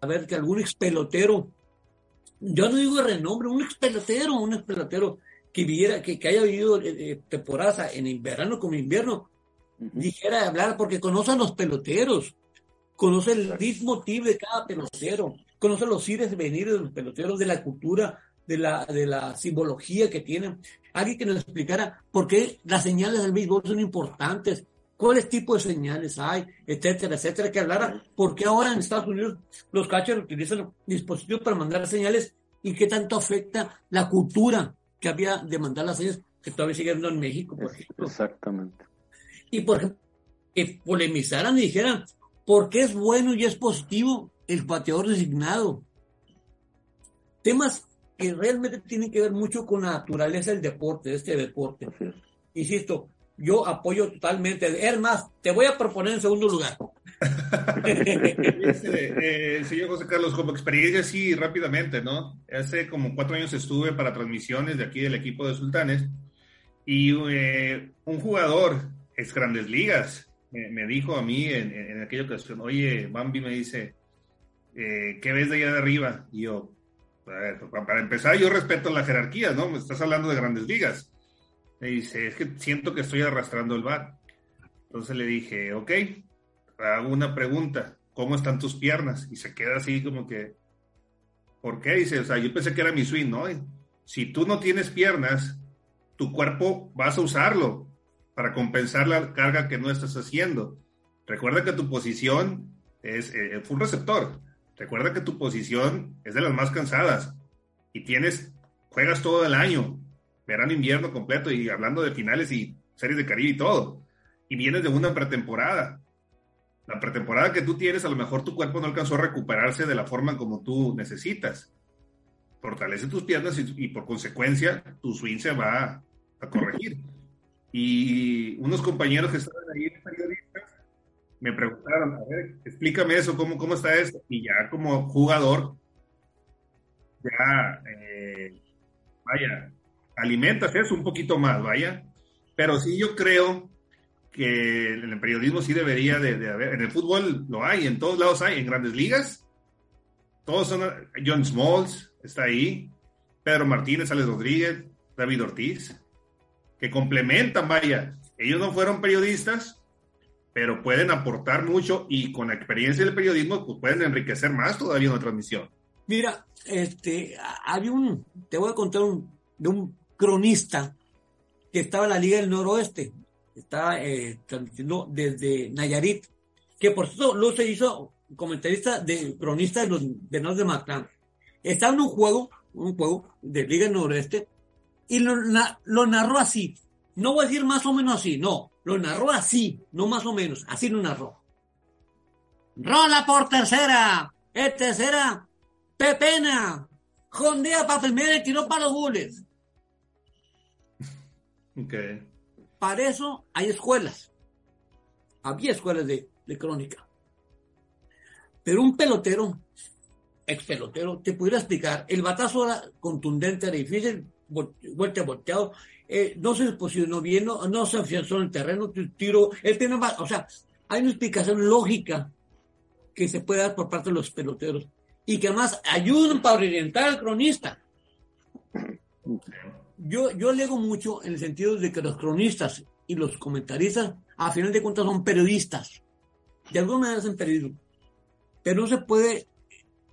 a ver que algún ex pelotero yo no digo renombre, un ex pelotero, un ex pelotero que viviera, que, que haya vivido eh, temporadas en verano como invierno, dijera hablar porque conoce a los peloteros, conoce el ritmo de cada pelotero, conoce los ires venir de los peloteros, de la cultura, de la, de la simbología que tienen. Alguien que nos explicara por qué las señales del béisbol son importantes, cuáles tipos de señales hay, etcétera, etcétera, que hablara por qué ahora en Estados Unidos los catchers utilizan dispositivos para mandar señales y qué tanto afecta la cultura que había de mandar las señales, que todavía sigue en México, por ejemplo. Exactamente. Y por ejemplo, que polemizaran y dijeran por qué es bueno y es positivo el bateador designado. Temas que realmente tienen que ver mucho con la naturaleza del deporte, de este deporte. Insisto, yo apoyo totalmente. Es más, te voy a proponer en segundo lugar. eh, señor José Carlos, como experiencia, sí, rápidamente, ¿no? Hace como cuatro años estuve para transmisiones de aquí del equipo de Sultanes y eh, un jugador, ex grandes ligas, me, dijo a mí en, en, aquella ocasión, oye, Bambi me dice, eh, ¿qué ves de allá de arriba? Y yo, a ver, para empezar, yo respeto la jerarquía, ¿no? Me estás hablando de grandes ligas me dice, es que siento que estoy arrastrando el bar. Entonces le dije, ok, hago una pregunta, ¿cómo están tus piernas? Y se queda así como que, ¿por qué? Dice, o sea, yo pensé que era mi swing, ¿no? Si tú no tienes piernas, tu cuerpo vas a usarlo para compensar la carga que no estás haciendo. Recuerda que tu posición es eh, un receptor. Recuerda que tu posición es de las más cansadas y tienes, juegas todo el año verano, invierno completo y hablando de finales y series de Caribe y todo. Y vienes de una pretemporada. La pretemporada que tú tienes, a lo mejor tu cuerpo no alcanzó a recuperarse de la forma como tú necesitas. Fortalece tus piernas y, por consecuencia tu swing se va a, corregir. Y unos compañeros que estaban ahí, periodistas, me preguntaron, a ver, explícame eso, cómo, cómo está esto. Y ya como jugador, ya, eh, vaya, alimentas eso un poquito más, vaya. Pero sí yo creo que en el periodismo sí debería de, haber, en el fútbol lo hay, en todos lados hay, en grandes ligas. Todos son, John Smalls está ahí, Pedro Martínez, Alex Rodríguez, David Ortiz, que complementan, vaya. Ellos no fueron periodistas, pero pueden aportar mucho y con la experiencia del periodismo pues pueden enriquecer más todavía una transmisión. Mira, este, hay un, te voy a contar un, de un cronista que estaba en la Liga del Noroeste, estaba eh, transmitiendo desde Nayarit, que por cierto lo se hizo comentarista de cronista de los Venados de Matlán. Estaba en un juego, un juego de Liga del Noroeste, y lo, lo narró así. No voy a decir más o menos así, no, lo narró así, no más o menos, así lo narró. Rola por tercera, es tercera, Pepena, jondea para primera y tiró para los gules. Para eso hay escuelas. Había escuelas de, crónica. Pero un pelotero, ex pelotero, te pudiera explicar, el batazo era contundente, era difícil, vuelta volteado, eh, no se posicionó bien, no, no se afianzó en el terreno, tiro, él tiene o sea, hay una explicación lógica que se puede dar por parte de los peloteros y que además ayudan para orientar al cronista yo, yo lego mucho en el sentido de que los cronistas y los comentaristas, a final de cuentas, son periodistas. De alguna manera hacen periodismo. Pero no se puede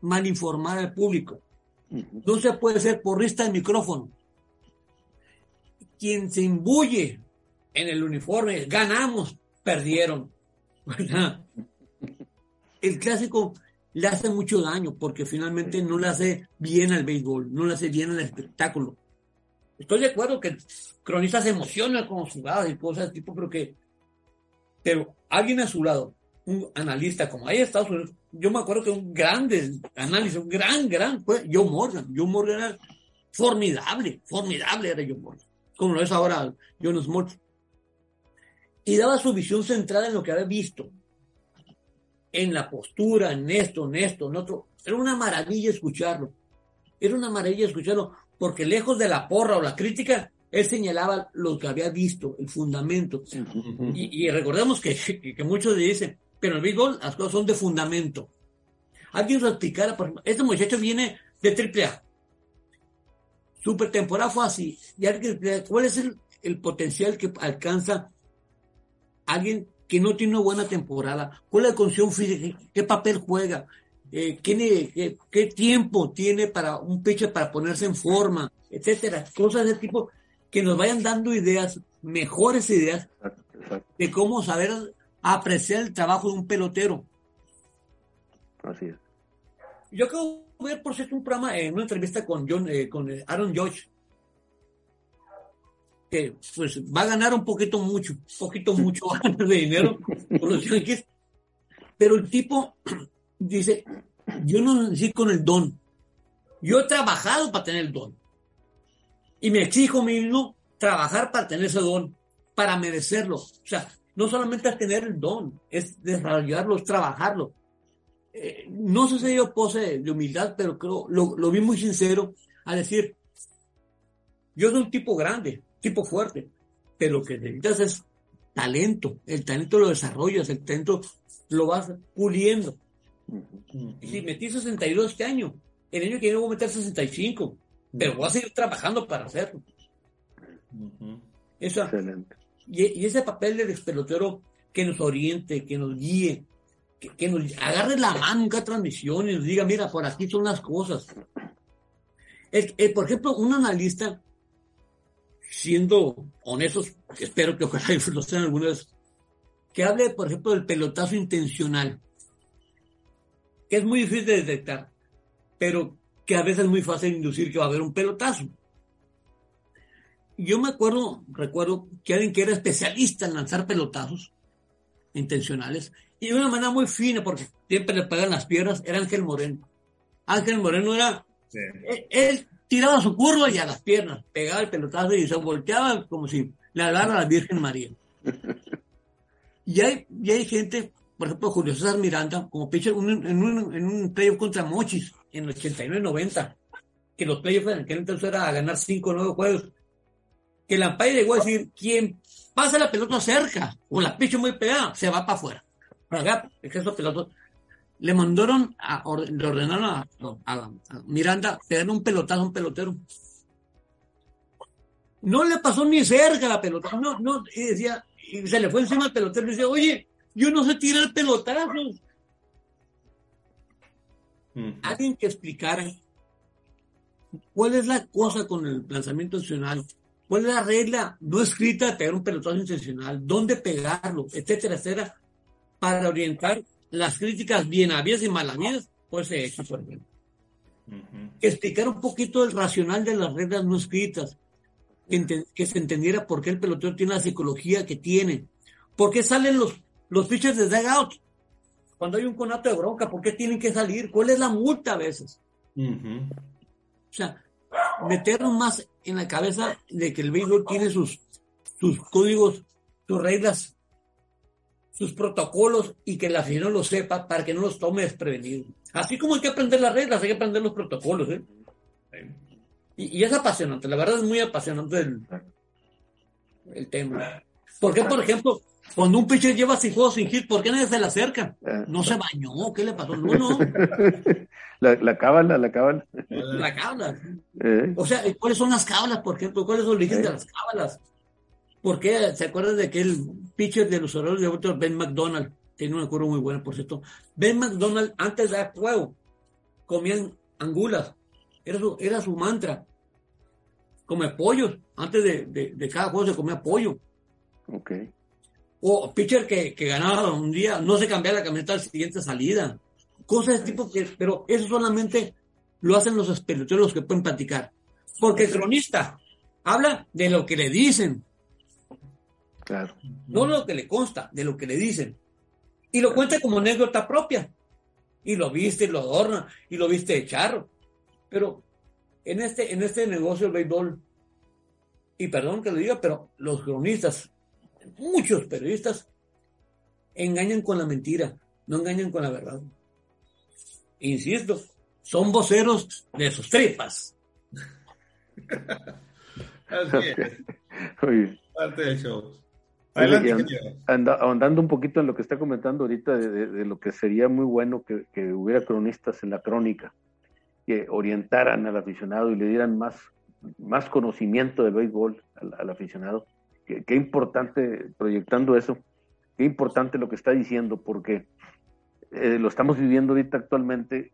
malinformar al público. No se puede ser porrista de micrófono. Quien se imbuye en el uniforme, ganamos, perdieron. El clásico le hace mucho daño porque finalmente no le hace bien al béisbol, no le hace bien al espectáculo. Estoy de acuerdo que cronistas se emocionan con jugadas y cosas de tipo, pero que, pero alguien a su lado, un analista como hay Estados Unidos, yo me acuerdo que un grande análisis, un gran, gran, fue Joe Morgan. Joe Morgan era formidable, formidable era Joe Morgan, como lo es ahora Jonas Smoltz. Y daba su visión centrada en lo que había visto, en la postura, en esto, en esto, en otro. Era una maravilla escucharlo. Era una maravilla escucharlo porque lejos de la porra o la crítica, él señalaba lo que había visto, el fundamento. Y, recordemos que, que, muchos dicen, pero en el béisbol las cosas son de fundamento. Alguien lo explicara, por ejemplo, este muchacho viene de AAA, su pretemporada fue así. ¿Cuál es el, el potencial que alcanza alguien que no tiene una buena temporada? ¿Cuál es la condición física? ¿Qué papel juega? Eh, ¿qué, qué, tiempo tiene para un pitcher para ponerse en forma? Etcétera. Cosas de tipo que nos vayan dando ideas, mejores ideas, de cómo saber apreciar el trabajo de un pelotero. Así es. Yo acabo de ver, por cierto, un programa, en una entrevista con, John, eh, con Aaron George, que pues va a ganar un poquito mucho, un poquito mucho de dinero con los Yankees, pero el tipo dice, yo no nací con el don, yo he trabajado para tener el don y me exijo mismo trabajar para tener ese don, para merecerlo, o sea, no solamente es tener el don, es desarrollarlo, es trabajarlo. Eh, no sé si yo pose de humildad, pero creo, lo, lo vi muy sincero a decir, yo soy un tipo grande, tipo fuerte, pero lo que necesitas es talento. El talento lo desarrollas, el talento lo vas puliendo. Y si metí 62 este año, el año que viene voy a meter 65, pero voy a seguir trabajando para hacerlo. Eso, Excelente. Y, ese papel del pelotero que nos oriente, que nos guíe, que, nos agarre la mano en cada transmisión y nos diga, mira, por aquí son las cosas. por ejemplo, un analista siendo honestos, espero que ojalá lo sean algunas, que hable, por ejemplo, del pelotazo intencional, que es muy difícil de detectar, pero que a veces es muy fácil inducir que va a haber un pelotazo. Yo me acuerdo, recuerdo que alguien que era especialista en lanzar pelotazos intencionales, y de una manera muy fina, porque siempre le pegan las piernas, era Ángel Moreno. Ángel Moreno era, él, tiraba su curva y a las piernas, pegaba el pelotazo y se volteaba como si le hablara a la Virgen María. Y hay, y hay gente, por ejemplo, Julio César Miranda, como pitcher en un, en un playoff contra Mochis en el 89-90, que los playoffs en aquel entonces era a ganar 5 o 9 juegos, que la Ampaya llegó a decir, quien pasa la pelota cerca o la picha muy pegada, se va para afuera. Esos pelotas le mandaron, a, le ordenaron a, a, Miranda pegarle un pelotazo a un pelotero. No le pasó ni cerca la pelota, no, no, y decía, y se le fue encima al pelotero y decía, oye, yo no sé tirar pelotazos. Alguien que explicara cuál es la cosa con el lanzamiento nacional, cuál es la regla no escrita de pegar un pelotazo intencional, dónde pegarlo, etcétera, etcétera, para orientar las críticas bien habidas y mal habidas, pues se hecho, por ejemplo. Explicar un poquito el racional de las reglas no escritas, que, se entendiera por qué el pelotero tiene la psicología que tiene, por qué salen los, los pitchers de dugout, cuando hay un conato de bronca, ¿por qué tienen que salir? ¿Cuál es la multa a veces? O sea, meternos más en la cabeza de que el béisbol tiene sus, sus códigos, sus reglas sus protocolos y que la afición lo sepa para que no los tome desprevenidos. Así como hay que aprender las reglas, hay que aprender los protocolos. ¿eh? Y, es apasionante, la verdad es muy apasionante el, el tema. Porque, por ejemplo, cuando un pitcher lleva sin juego sin hit, ¿por qué nadie se le acerca? No se bañó, ¿qué le pasó? No, no. La, la cábala, la cábala. La cábala. Eh. O sea, ¿cuáles son las cábalas, por ejemplo? ¿Cuál es el origen de eh. las cábalas? ¿Por qué? ¿Se acuerdan de aquel pitcher de los Orioles de otro, Ben McDonald? Tiene una curva muy buena, por cierto. Ben McDonald, antes de dar juego, comían angulas. Era su, era su mantra. Come pollos. Antes de, cada juego se comía pollo. Ok. O pitcher que, que ganaba un día, no se cambiaba la camioneta al siguiente salida. Cosas de tipo que, pero eso solamente lo hacen los peloteros que pueden platicar. Porque el cronista habla de lo que le dicen, Claro. No de lo que le consta, de lo que le dicen. Y lo cuenta como anécdota propia. Y lo viste y lo adorna, y lo viste de charro. Pero en este, en este negocio del béisbol, y perdón que lo diga, pero los cronistas, muchos periodistas, engañan con la mentira, no engañan con la verdad. Insisto, son voceros de sus tripas. Así es. Parte del show ahondando un poquito en lo que está comentando ahorita de, lo que sería muy bueno que, hubiera cronistas en la crónica, que orientaran al aficionado y le dieran más, más conocimiento del béisbol al, aficionado. Qué, importante, proyectando eso, qué importante lo que está diciendo, porque eh, lo estamos viviendo ahorita actualmente,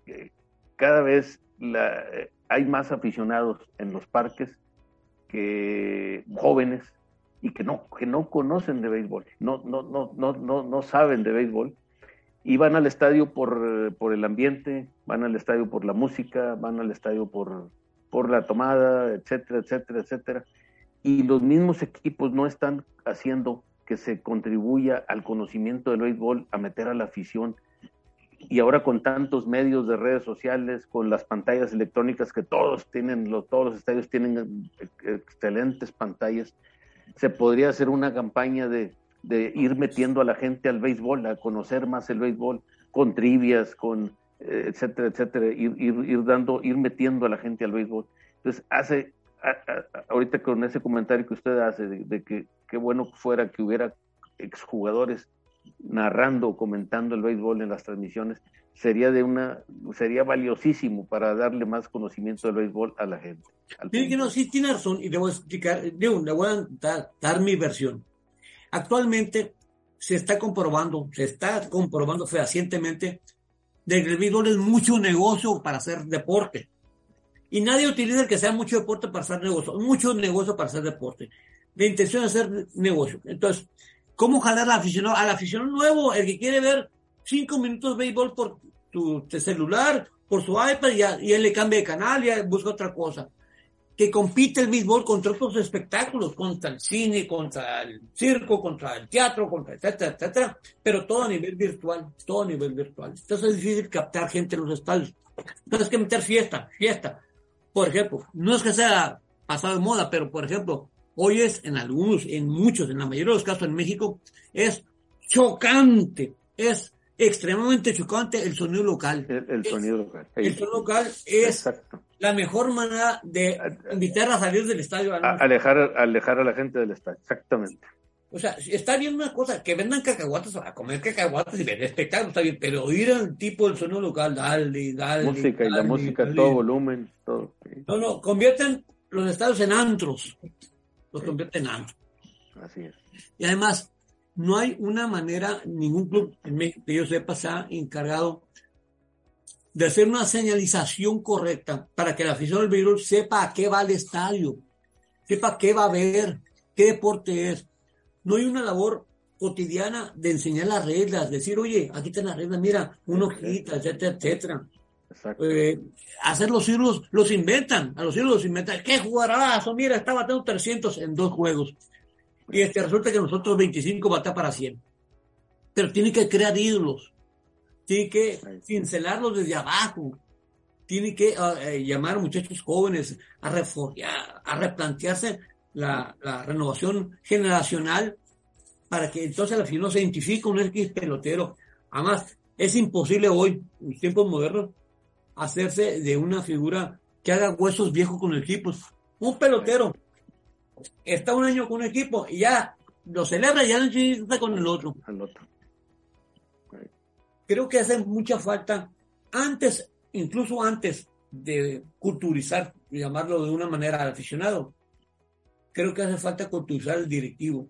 cada vez la, hay más aficionados en los parques que jóvenes y que no, que no conocen de béisbol, no, no, no, no, no, no saben de béisbol y van al estadio por, por, el ambiente, van al estadio por la música, van al estadio por, por la tomada, etcétera, etcétera, etcétera. Y los mismos equipos no están haciendo que se contribuya al conocimiento del béisbol, a meter a la afición. Y ahora con tantos medios de redes sociales, con las pantallas electrónicas que todos tienen, todos los estadios tienen excelentes pantallas, se podría hacer una campaña de, de ir metiendo a la gente al béisbol, a conocer más el béisbol, con trivias, con eh, etcétera, etcétera, ir, ir, dando, ir metiendo a la gente al béisbol. Entonces, hace, ahorita con ese comentario que usted hace, de, que qué bueno fuera que hubiera exjugadores narrando o comentando el béisbol en las transmisiones, sería de una, sería valiosísimo para darle más conocimiento del béisbol a la gente. Tiene que no, sí, tiene razón, y le voy a explicar, le voy a dar mi versión. Actualmente se está comprobando, se está comprobando fehacientemente de que el béisbol es mucho negocio para hacer deporte. Y nadie utiliza el que sea mucho deporte para hacer negocio, mucho negocio para hacer deporte. De intención de hacer negocio. Entonces, ¿cómo jalar al aficionado? Al aficionado nuevo, el que quiere ver cinco minutos de béisbol por tu celular, por su iPad, y, él le cambia de canal y busca otra cosa que compite el béisbol contra otros espectáculos, contra el cine, contra el circo, contra el teatro, contra etcétera, etcétera, pero todo a nivel virtual, todo a nivel virtual. Entonces es difícil captar gente en los estadios. Entonces hay que meter fiesta, fiesta. Por ejemplo, no es que sea pasado de moda, pero por ejemplo, hoy es en algunos, en muchos, en la mayoría de los casos en México, es chocante, es extremadamente chocante el sonido local. El, sonido local. El sonido local es la mejor manera de invitar a salir del estadio. alejar, alejar a la gente del estadio, exactamente. O sea, está bien una cosa, que vendan cacahuates a comer cacahuates y ver espectáculos, está bien, pero oír al tipo del sonido local, dale, dale. Música y la música todo volumen, todo. No, no, convierten los estadios en antros. Los convierten en antros. Así es. Y además, no hay una manera, ningún club en México que yo sepa se ha encargado de hacer una señalización correcta para que la afición del béisbol sepa a qué va el estadio, sepa qué va a ver, qué deporte es. No hay una labor cotidiana de enseñar las reglas, decir, oye, aquí están las reglas, mira, una hojita, etcétera, etcétera. Eh, hacer los ídolos, los inventan, a los ídolos los inventan. ¿Qué jugarazos? Mira, está bateando 300 en dos juegos. Y este, resulta que nosotros 25 bata para 100. Pero tiene que crear ídolos. Tiene que cincelarlos desde abajo. Tiene que ah, eh, llamar a muchachos jóvenes a reforzar, a replantearse la, renovación generacional para que entonces al final se identifique un X pelotero. Además, es imposible hoy, en tiempos modernos, hacerse de una figura que haga huesos viejos con el equipo. Un pelotero está un año con un equipo y ya lo celebra y ya no está con el otro. Creo que hace mucha falta, antes, incluso antes de culturizar, llamarlo de una manera al aficionado, creo que hace falta culturizar el directivo.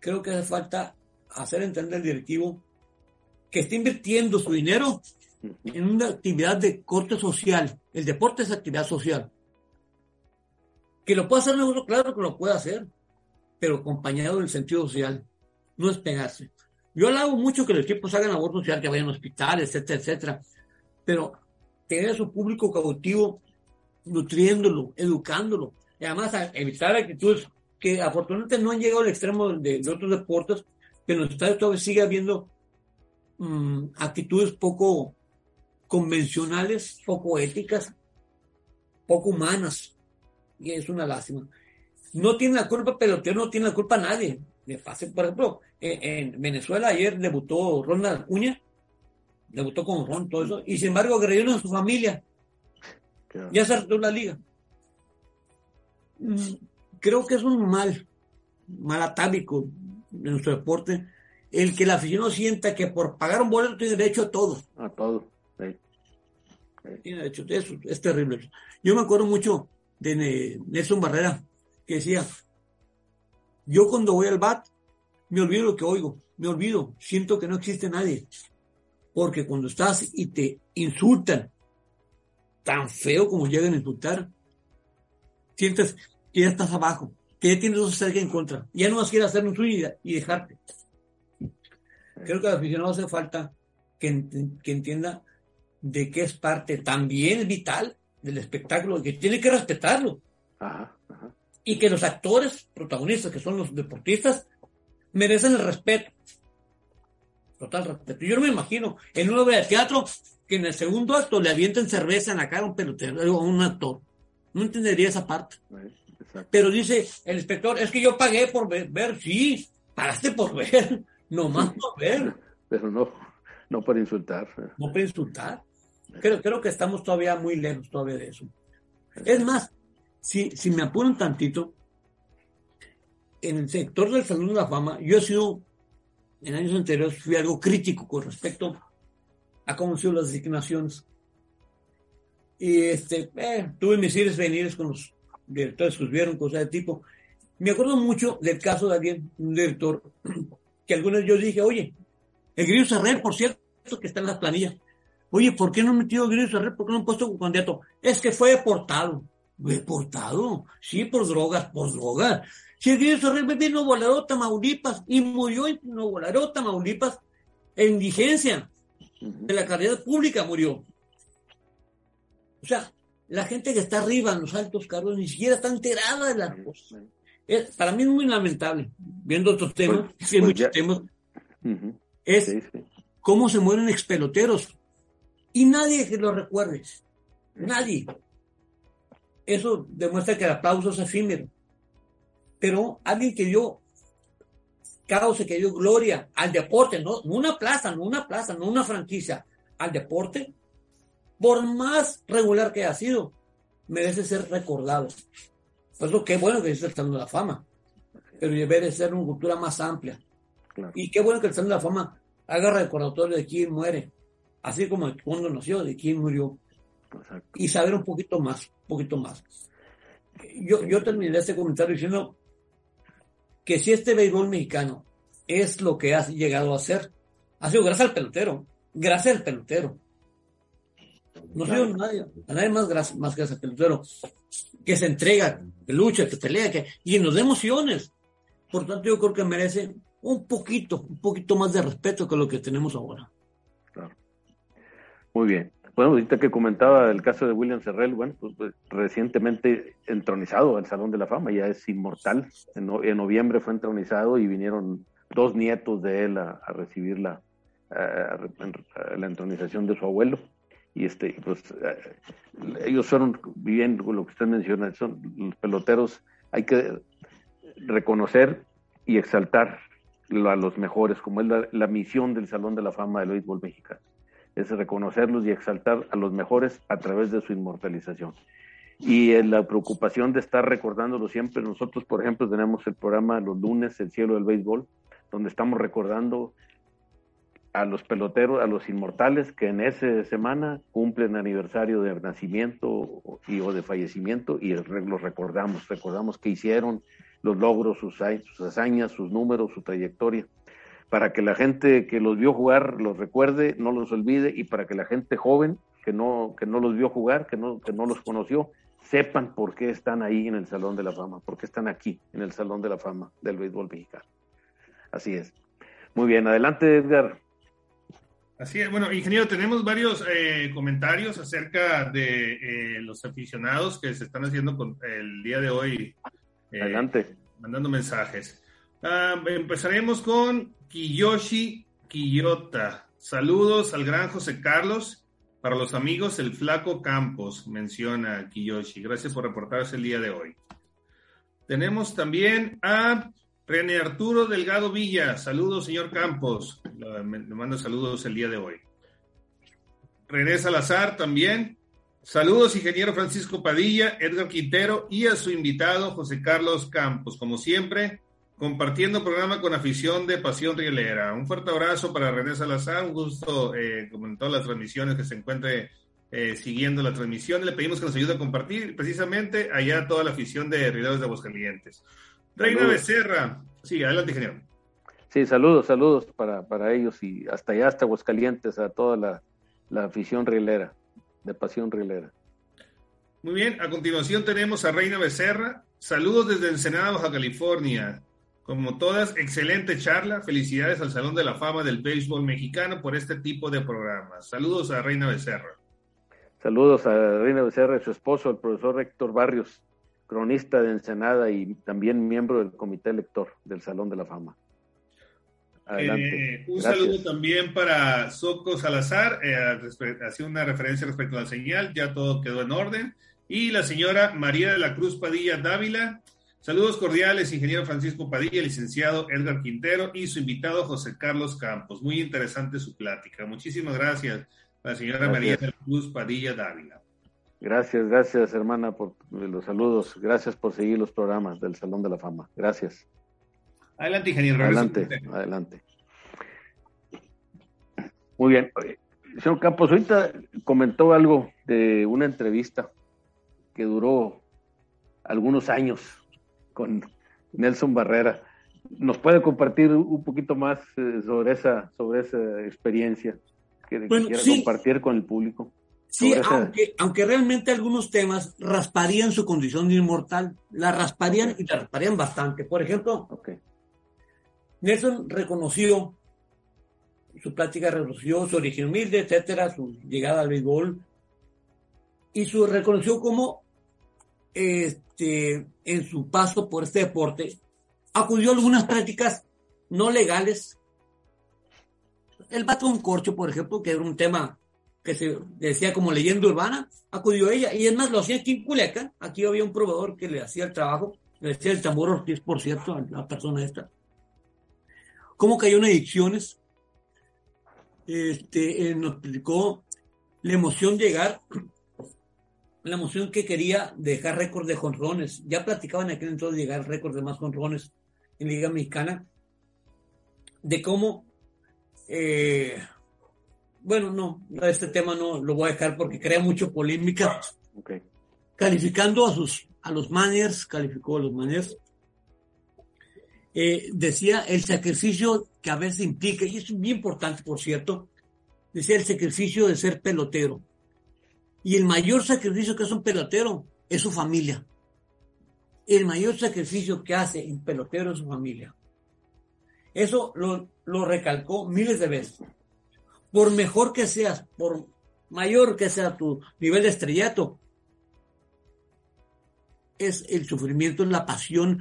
Creo que hace falta hacer entender al directivo que está invirtiendo su dinero en una actividad de corte social. El deporte es actividad social. Que lo puede hacer negocio, claro que lo puede hacer, pero acompañado del sentido social. No es pegarse. Yo hago mucho que los equipos hagan labor social, que vayan a hospitales, etcétera, etcétera. Pero tener a su público cautivo, nutriéndolo, educándolo. Y además evitar actitudes que afortunadamente no han llegado al extremo de, otros deportes, pero en los todavía sigue habiendo mm, actitudes poco convencionales, poco éticas, poco humanas y es una lástima. No tiene la culpa pelotero, no tiene la culpa nadie. De fácil, por ejemplo, en, Venezuela ayer debutó Ronald Acuña, debutó con Ron, todo eso, y sin embargo agredió a su familia. Ya se retiró la liga. Creo que es un mal, mal atávico en nuestro deporte, el que el aficionado sienta que por pagar un boleto tiene derecho a todo. A todo. Tiene derecho, eso es terrible. Yo me acuerdo mucho de Nelson Barrera, que decía, yo cuando voy al BAT, me olvido lo que oigo, me olvido, siento que no existe nadie. Porque cuando estás y te insultan, tan feo como llegan a insultar, sientes que ya estás abajo, que ya tienes dos cerca en contra, ya no vas a querer hacer un y dejarte. Creo que al aficionado hace falta que, que entienda de que es parte también vital del espectáculo, que tiene que respetarlo. Y que los actores protagonistas, que son los deportistas, merecen el respeto. Total respeto. Yo no me imagino en una obra de teatro que en el segundo acto le avienten cerveza en la cara a un pelotero a un actor. No entendería esa parte. Pero dice el inspector, es que yo pagué por ver, ver sí, pagaste por ver, nomás por ver. Pero no, no por insultar. No por insultar. Creo, creo que estamos todavía muy lejos todavía de eso. Es más, si, si me apuran tantito, en el sector del Salón de la Fama, yo he sido, en años anteriores, fui algo crítico con respecto a cómo han sido las designaciones. Y este, eh, tuve mis ires venires con los directores que vieron cosas de tipo. Me acuerdo mucho del caso de alguien, un director, que algunos yo dije, oye, el Grillo Serrer, por cierto, que está en las planillas, Oye, ¿por qué no han metido a Grillo Serrer? ¿Por qué no han puesto como candidato? Es que fue deportado. ¿Deportado? Sí, por drogas, por drogas. Si el Grillo Serrer vive en Nuevo Tamaulipas, y murió en Nuevo Tamaulipas, en indigencia. De la calidad pública murió. O sea, la gente que está arriba en los altos cargos ni siquiera está enterada de las cosas. para mí es muy lamentable, viendo otros temas, pues, hay pues muchos temas, es cómo se mueren expeloteros y nadie que lo recuerde. Nadie. Eso demuestra que el aplauso es efímero. Pero alguien que dio causa, que dio gloria al deporte, no, una plaza, no una plaza, no una franquicia, al deporte, por más regular que haya sido, merece ser recordado. Por eso qué bueno que está estando la fama, pero debe ser una cultura más amplia. Y qué bueno que el Salón de la Fama haga recordatorio de quién muere, así como cuando nació, de quién murió, y saber un poquito más, un poquito más. Yo, yo terminé este comentario diciendo que si este béisbol mexicano es lo que ha llegado a ser, ha sido gracias al pelotero, gracias al pelotero. No ha sido nadie, a nadie más, más gracias al pelotero, que se entrega, que lucha, que pelea, que, y nos da emociones. Por tanto, yo creo que merece un poquito, un poquito más de respeto que lo que tenemos ahora. Muy bien. Bueno, ahorita que comentaba el caso de William Serrell, bueno, pues, pues recientemente entronizado al Salón de la Fama, ya es inmortal. En, noviembre fue entronizado y vinieron dos nietos de él a, recibir la, la entronización de su abuelo. Y este, pues eh, ellos fueron viviendo lo que usted menciona, son los peloteros, hay que reconocer y exaltar a los mejores, como es la, misión del Salón de la Fama del béisbol mexicano es reconocerlos y exaltar a los mejores a través de su inmortalización. Y en la preocupación de estar recordándolo siempre, nosotros, por ejemplo, tenemos el programa los lunes, El cielo del béisbol, donde estamos recordando a los peloteros, a los inmortales que en esa semana cumplen aniversario de nacimiento y, o de fallecimiento y los recordamos, recordamos qué hicieron, los logros, sus, sus hazañas, sus números, su trayectoria para que la gente que los vio jugar los recuerde, no los olvide y para que la gente joven que no, que no los vio jugar, que no, que no los conoció, sepan por qué están ahí en el Salón de la Fama, por qué están aquí en el Salón de la Fama del béisbol mexicano. Así es. Muy bien, adelante Edgar. Así es, bueno, ingeniero, tenemos varios eh, comentarios acerca de eh, los aficionados que se están haciendo con el día de hoy. Eh, adelante. Mandando mensajes. Ah, empezaremos con Kiyoshi Kiyota. Saludos al gran José Carlos. Para los amigos, el Flaco Campos, menciona Kiyoshi. Gracias por reportarse el día de hoy. Tenemos también a René Arturo Delgado Villa. Saludos, señor Campos. Le mando saludos el día de hoy. René Salazar también. Saludos, ingeniero Francisco Padilla, Edgar Quintero y a su invitado, José Carlos Campos. Como siempre, compartiendo programa con afición de Pasión Rielera. Un fuerte abrazo para René Salazar, un gusto, eh, como en todas las transmisiones, que se encuentre eh, siguiendo la transmisión. Le pedimos que nos ayude a compartir precisamente allá toda la afición de Rieleros de Aguascalientes. Reina Becerra, sí, adelante, ingeniero. Sí, saludos, saludos para, para ellos y hasta allá, hasta Aguascalientes, a toda la, la afición rielera, de pasión rielera. Muy bien, a continuación tenemos a Reina Becerra. Saludos desde Ensenada, Baja California. Como todas, excelente charla. Felicidades al Salón de la Fama del Béisbol Mexicano por este tipo de programas. Saludos a Reina Becerra. Saludos a Reina Becerra y su esposo, el profesor Héctor Barrios, cronista de Ensenada y también miembro del comité elector del Salón de la Fama. Adelante. Eh, un saludo también para Soco Salazar, eh, hacía una referencia respecto a la señal, ya todo quedó en orden. Y la señora María de la Cruz Padilla Dávila, Saludos cordiales, ingeniero Francisco Padilla, licenciado Edgar Quintero y su invitado José Carlos Campos. Muy interesante su plática. Muchísimas gracias, la señora María de la Cruz Padilla Dávila. Gracias, gracias hermana por los saludos. Gracias por seguir los programas del Salón de la Fama. Gracias. Adelante, ingeniero. Adelante, adelante. Muy bien. Señor Campos, ahorita comentó algo de una entrevista que duró algunos años con Nelson Barrera. ¿Nos puede compartir un poquito más eh, sobre esa, sobre esa experiencia que, quiera compartir con el público? Sí, aunque, aunque realmente algunos temas rasparían su condición de inmortal, la rasparían y la rasparían bastante. Por ejemplo, Nelson reconoció su plática reconoció su origen humilde, etcétera, su llegada al béisbol, y su reconoció como este, en su paso por este deporte, acudió a algunas prácticas no legales. El batón corcho, por ejemplo, que era un tema que se decía como leyenda urbana, acudió a ella. Y es más, lo hacía aquí en Culiacán. Aquí había un proveedor que le hacía el trabajo, le hacía el tambor Ortiz, por cierto, a la persona esta. Cómo cayó en adicciones. Este, eh, nos explicó la emoción llegar la emoción que quería dejar récord de jonrones. Ya platicaban aquel entonces llegar récord de más jonrones en Liga Mexicana. De cómo, eh, bueno, no, este tema no lo voy a dejar porque crea mucho polémica. Calificando a sus, a los managers, calificó a los managers. Eh, decía el sacrificio que a veces implica, y es muy importante, por cierto, decía el sacrificio de ser pelotero y el mayor sacrificio que hace un pelotero es su familia. El mayor sacrificio que hace un pelotero es su familia. Eso lo, lo recalcó miles de veces. Por mejor que seas, por mayor que sea tu nivel de estrellato, es el sufrimiento, es la pasión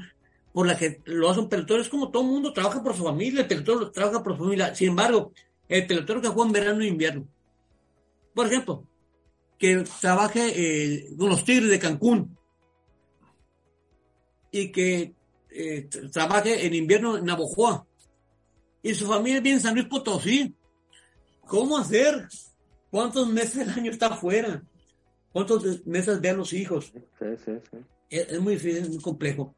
por la que lo hace un pelotero. Es como todo el mundo trabaja por su familia, el pelotero trabaja por su familia. Sin embargo, el pelotero que juega en verano e invierno, por ejemplo, que trabaje eh, con los Tigres de Cancún y que eh, trabaje en invierno en Navojoa y su familia viene en San Luis Potosí. ¿Cómo hacer? ¿Cuántos meses del año está afuera? ¿Cuántos meses vean los hijos? Es, muy difícil, muy complejo.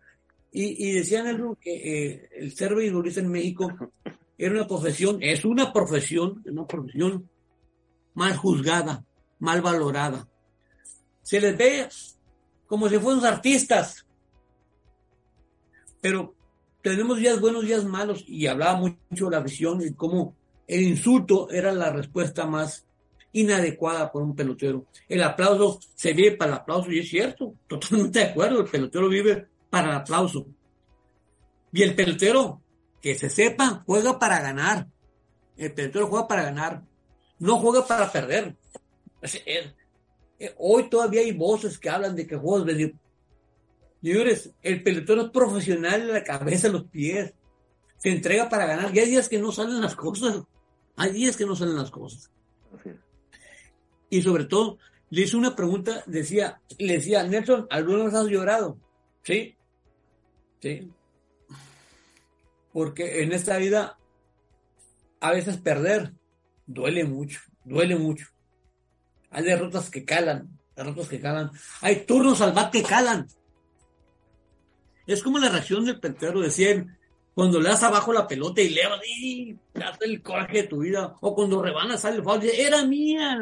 Y, y decían el, que eh, el ser beisbolista en México era una profesión, es una profesión, una profesión mal juzgada, mal valorada. Se les ve como si fueran artistas. Pero tenemos días buenos, días malos, y hablaba mucho de la visión y cómo el insulto era la respuesta más inadecuada por un pelotero. El aplauso se vive para el aplauso, y es cierto, totalmente de acuerdo, el pelotero vive para el aplauso. Y el pelotero, que se sepa, juega para ganar. El pelotero juega para ganar, no juega para perder. Eh, hoy todavía hay voces que hablan de que juegos de... Señores, el pelotón es profesional en la cabeza, los pies. Se entrega para ganar. Y hay días que no salen las cosas. Hay días que no salen las cosas. Y sobre todo, le hice una pregunta, decía, le decía, Nelson, ¿alguna vez has llorado? Sí. Sí. Porque en esta vida, a veces perder duele mucho, duele mucho. Hay derrotas que calan, derrotas que calan. Hay turnos al bat que calan. Es como la reacción del pelotero, decían, cuando le das abajo la pelota y le y das el coraje de tu vida. O cuando rebana sale el foul, era mía,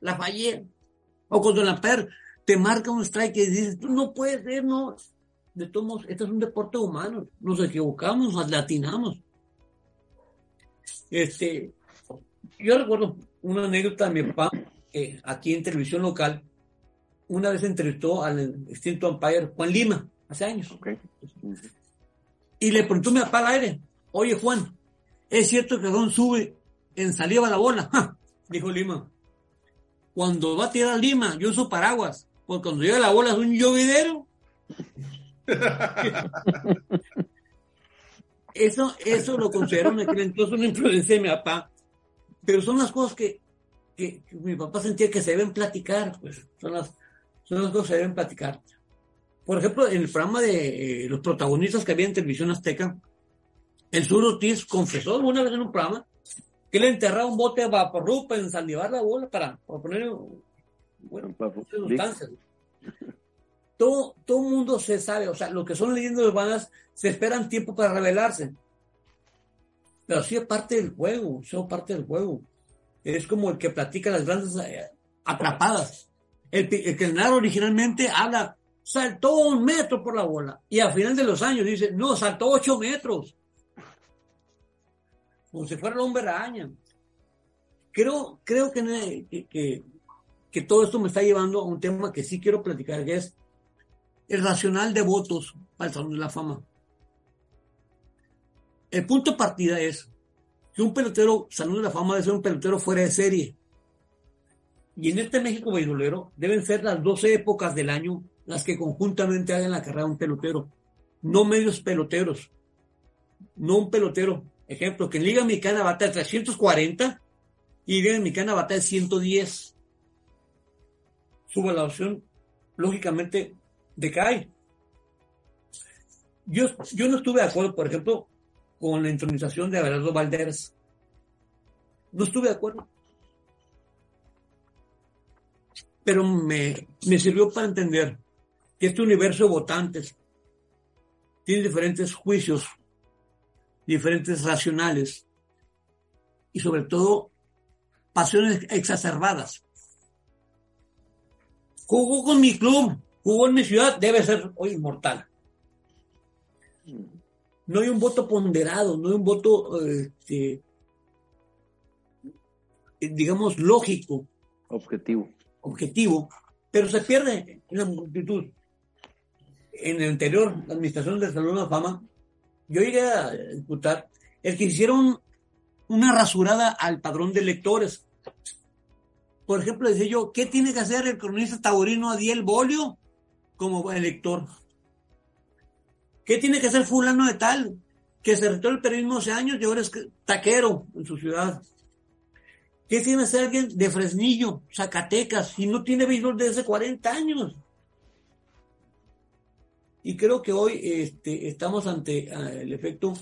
la, fallé. O cuando la per te marca un strike y dices, tú no puedes ser, no. De todos modos, este es un deporte humano. Nos equivocamos, nos latinamos. Este, yo recuerdo una anécdota de mi papá, que aquí en televisión local, una vez entrevistó al extinto umpire Juan Lima, hace años. Y le preguntó a mi papá al aire, oye Juan, ¿es cierto que Don sube en salida la bola? Dijo Lima. Cuando va a tirar Lima, yo uso paraguas, porque cuando llega la bola es un llovidero. eso, eso lo considero entonces una influencia de mi papá. Pero son las cosas que, que, mi papá sentía que se deben platicar, pues son las, son las cosas que se deben platicar. Por ejemplo, en el programa de eh, los protagonistas que había en Televisión Azteca, el sur Ortiz confesó una vez en un programa que le enterraba un bote de vaporru para ensalivar la bola para, poner bueno, sustancias. Todo, todo mundo se sabe, o sea, lo que son leyendas urbanas se esperan tiempo para revelarse. Pero sí es parte del juego, sí es parte del juego. Es como el que platica las grandes eh, atrapadas. El, el que narra originalmente habla, saltó un metro por la bola. Y al final de los años dice, no, saltó ocho metros como si fuera el hombre araña. Creo, creo que, que, que, todo esto me está llevando a un tema que sí quiero platicar, que es el racional de votos para el Salón de la Fama. El punto de partida es que un pelotero, Salón de la Fama, debe ser un pelotero fuera de serie. Y en este México beisbolero deben ser las 12 épocas del año las que conjuntamente hagan la carrera de un pelotero. No medios peloteros. No un pelotero Ejemplo, que en Liga Mexicana bate el 340 y Liga Mexicana bate el 110. Su valoración, lógicamente, decae. Yo, yo no estuve de acuerdo, por ejemplo, con la intronización de Abelardo Valderas. No estuve de acuerdo. Pero me, me sirvió para entender que este universo de votantes tiene diferentes juicios diferentes racionales y sobre todo pasiones exacerbadas. Jugó con mi club, jugó en mi ciudad, debe ser hoy inmortal. No hay un voto ponderado, no hay un voto, este, digamos, lógico. Objetivo. Objetivo, pero se pierde en la multitud. En el anterior administración de Salud de la Fama, yo llegué a disputar el que hicieron una rasurada al padrón de lectores. Por ejemplo, decía yo, ¿qué tiene que hacer el cronista taurino Adiel Bolio como elector? ¿Qué tiene que hacer fulano de tal? Que se retiró el periodismo hace años y ahora es taquero en su ciudad. ¿Qué tiene que hacer alguien de Fresnillo, Zacatecas, si no tiene béisbol desde hace 40 años? Y creo que hoy este, estamos ante eh, el efecto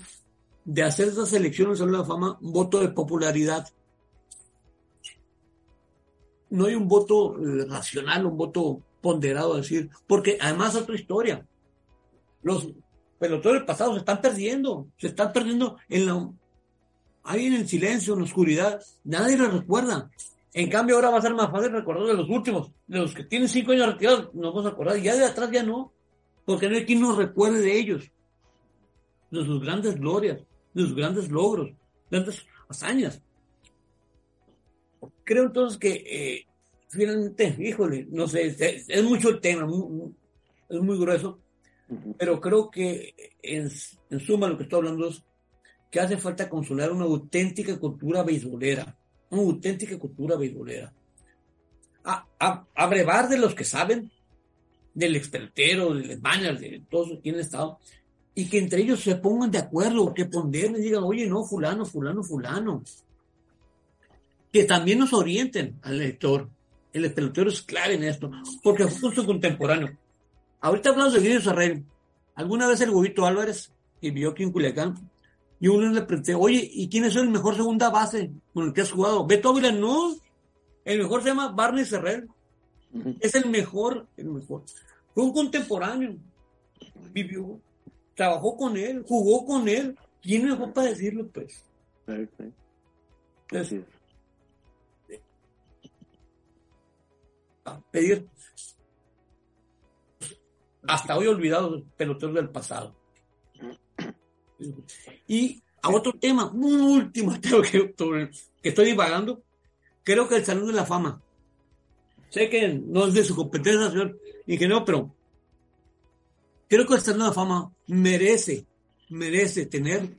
de hacer esas elecciones en la fama un voto de popularidad. No hay un voto eh, racional, un voto ponderado, decir, porque además otra historia. Los pelotones pasados se están perdiendo, se están perdiendo en la, ahí en el silencio, en la oscuridad, nadie los recuerda. En cambio, ahora va a ser más fácil recordar de los últimos, de los que tienen cinco años retirados, nos vamos a acordar, ya de atrás ya no porque no hay quien nos recuerde de ellos, de sus grandes glorias, de sus grandes logros, grandes hazañas. Creo entonces que eh, finalmente, híjole, no sé, es, mucho el tema, es muy grueso, pero creo que en, suma lo que estoy hablando es que hace falta consolidar una auténtica cultura beisbolera, una auténtica cultura beisbolera. A, a, abrevar de los que saben, del expertero, del manager, de todos los que han estado, y que entre ellos se pongan de acuerdo, que ponderen y digan, oye, no, fulano, fulano, fulano. Que también nos orienten al lector. El pelotero es clave en esto, porque es justo contemporáneo. Ahorita hablamos de Guido Sarrey. Alguna vez el Gobito Álvarez, que vio aquí en Culiacán, y uno le pregunté, oye, ¿y quién es el mejor segunda base con el que has jugado? Beto Ávila, no. El mejor se llama Barney Serrer. Es el mejor, el mejor. Fue un contemporáneo. Vivió, trabajó con él, jugó con él. ¿Quién mejor para decirlo, pues? pedir hasta hoy olvidados peloteros del pasado. Y a otro tema, un último tema que, que estoy divagando, creo que el Salón de la Fama. Sé que no es de su competencia, señor ingeniero, pero creo que de la Fama merece, merece tener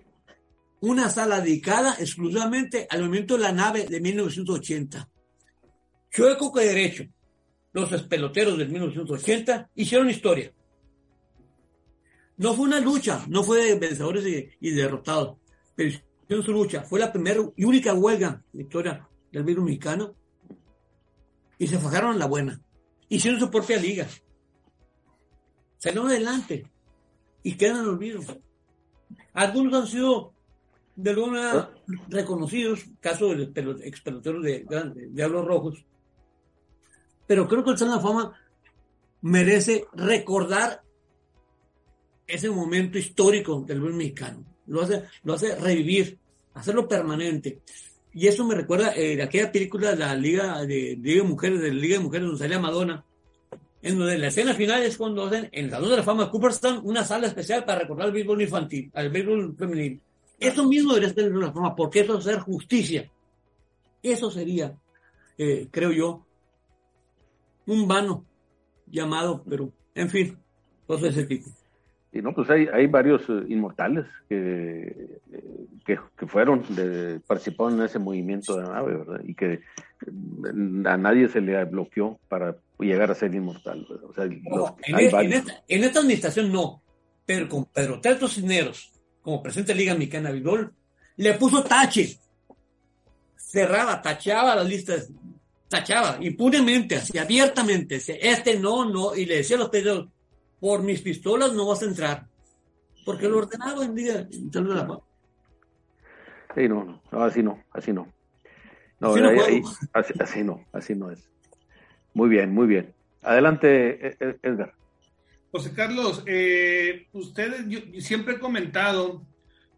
una sala dedicada exclusivamente al movimiento de la nave de 1980. Chueco que derecho, los peloteros del 1980 hicieron historia. No fue una lucha, no fue de vencedores y, derrotados, pero hicieron su lucha. Fue la primera y única huelga de historia del virus mexicano y se fajaron la buena. Hicieron su propia liga. Salieron adelante y quedan en olvido. Algunos han sido de alguna ¿Ah? reconocidos, caso de los ex peloteros de, de Diablos Rojos, pero creo que el Salón de la Fama merece recordar ese momento histórico del buen mexicano. Lo hace, lo hace revivir, hacerlo permanente. Y eso me recuerda eh, de aquella película de la Liga de, Liga de Mujeres, de la Liga de Mujeres donde salía Madonna, en donde la escena final es cuando hacen en el Salón de la Fama de Cooperstown una sala especial para recordar el béisbol infantil, al béisbol femenil. Eso mismo debería ser en la Fama, porque eso es hacer justicia. Eso sería, eh, creo yo, un vano llamado pero En fin, cosas de ese tipo. Y no, pues hay, hay varios eh, inmortales que, que, fueron, de, participaron en ese movimiento de la nave, ¿verdad? Y que mm, a nadie se le bloqueó para llegar a ser inmortal. O sea, en, e, esta, en, esta, administración no, pero con Pedro Teatro Cisneros, como presidente de Liga Mexicana Vidol, le puso tache, cerraba, tachaba las listas tachaba impunemente, así abiertamente, este no, no, y le decía a los pedidos, por mis pistolas no vas a entrar, porque lo ordenaba en día, Sí, no, no, así no, así no. No, así, no así, no, es. Muy bien, muy bien. Adelante, e, e, Edgar. José Carlos, eh, ustedes, yo siempre he comentado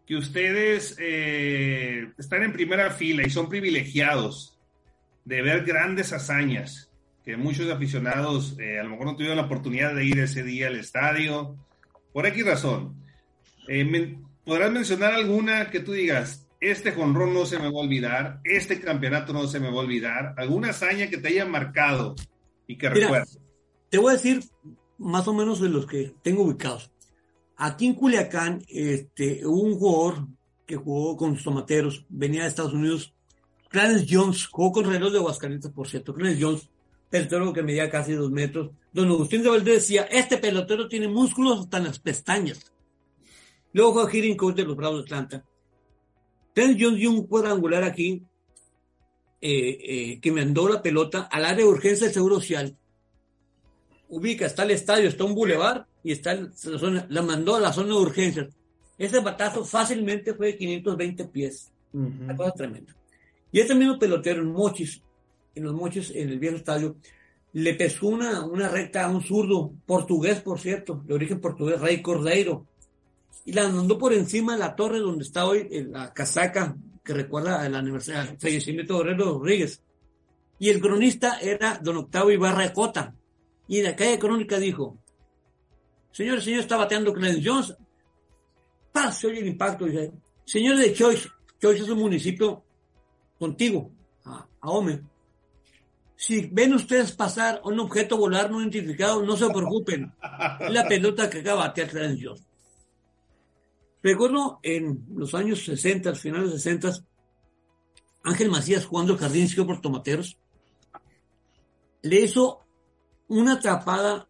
que ustedes eh, están en primera fila y son privilegiados de ver grandes hazañas, que muchos aficionados eh, a lo mejor no tuvieron la oportunidad de ir ese día al estadio, por X razón. Eh, ¿Podrás mencionar alguna que tú digas, este jonrón no se me va a olvidar, este campeonato no se me va a olvidar, alguna hazaña que te haya marcado y que recuerdes? Te voy a decir más o menos de los que tengo ubicados. Aquí en Culiacán, este, hubo un jugador que jugó con los tomateros, venía de Estados Unidos, Clarence Jones, jugó con reloj de Aguascalientes, por cierto. Clarence Jones, pelotero que medía casi dos metros. Don Agustín de Valdés decía, este pelotero tiene músculos hasta en las pestañas. Luego fue a hitting coach de los Bravos de Atlanta. Clarence Jones dio un cuadrangular aquí eh, eh, que mandó la pelota al área de urgencia del Seguro Social. Ubica, está el estadio, está un bulevar y está la, zona, la mandó a la zona de urgencias. Ese batazo fácilmente fue de 520 pies. Una cosa tremenda. Y este mismo pelotero en Mochis, en los Mochis, en el viejo estadio, le pesó una, una recta a un zurdo, portugués, por cierto, de origen portugués, Rey Cordeiro, y la mandó por encima de la torre donde está hoy la casaca que recuerda el aniversario, fallecimiento de Aurelio Rodríguez. Y el cronista era don Octavio Ibarra Cota. Y de aquella crónica dijo, señor, señor está bateando Clarence Jones. Pase oye el impacto. Señor de Choice, Choice es un municipio contigo, a, Ome. Si ven ustedes pasar un objeto volar no identificado, no se preocupen. La pelota que acaba de en Dios. Recuerdo en los años 60, finales 60, Ángel Macías jugando el jardín por Tomateros, le hizo una atrapada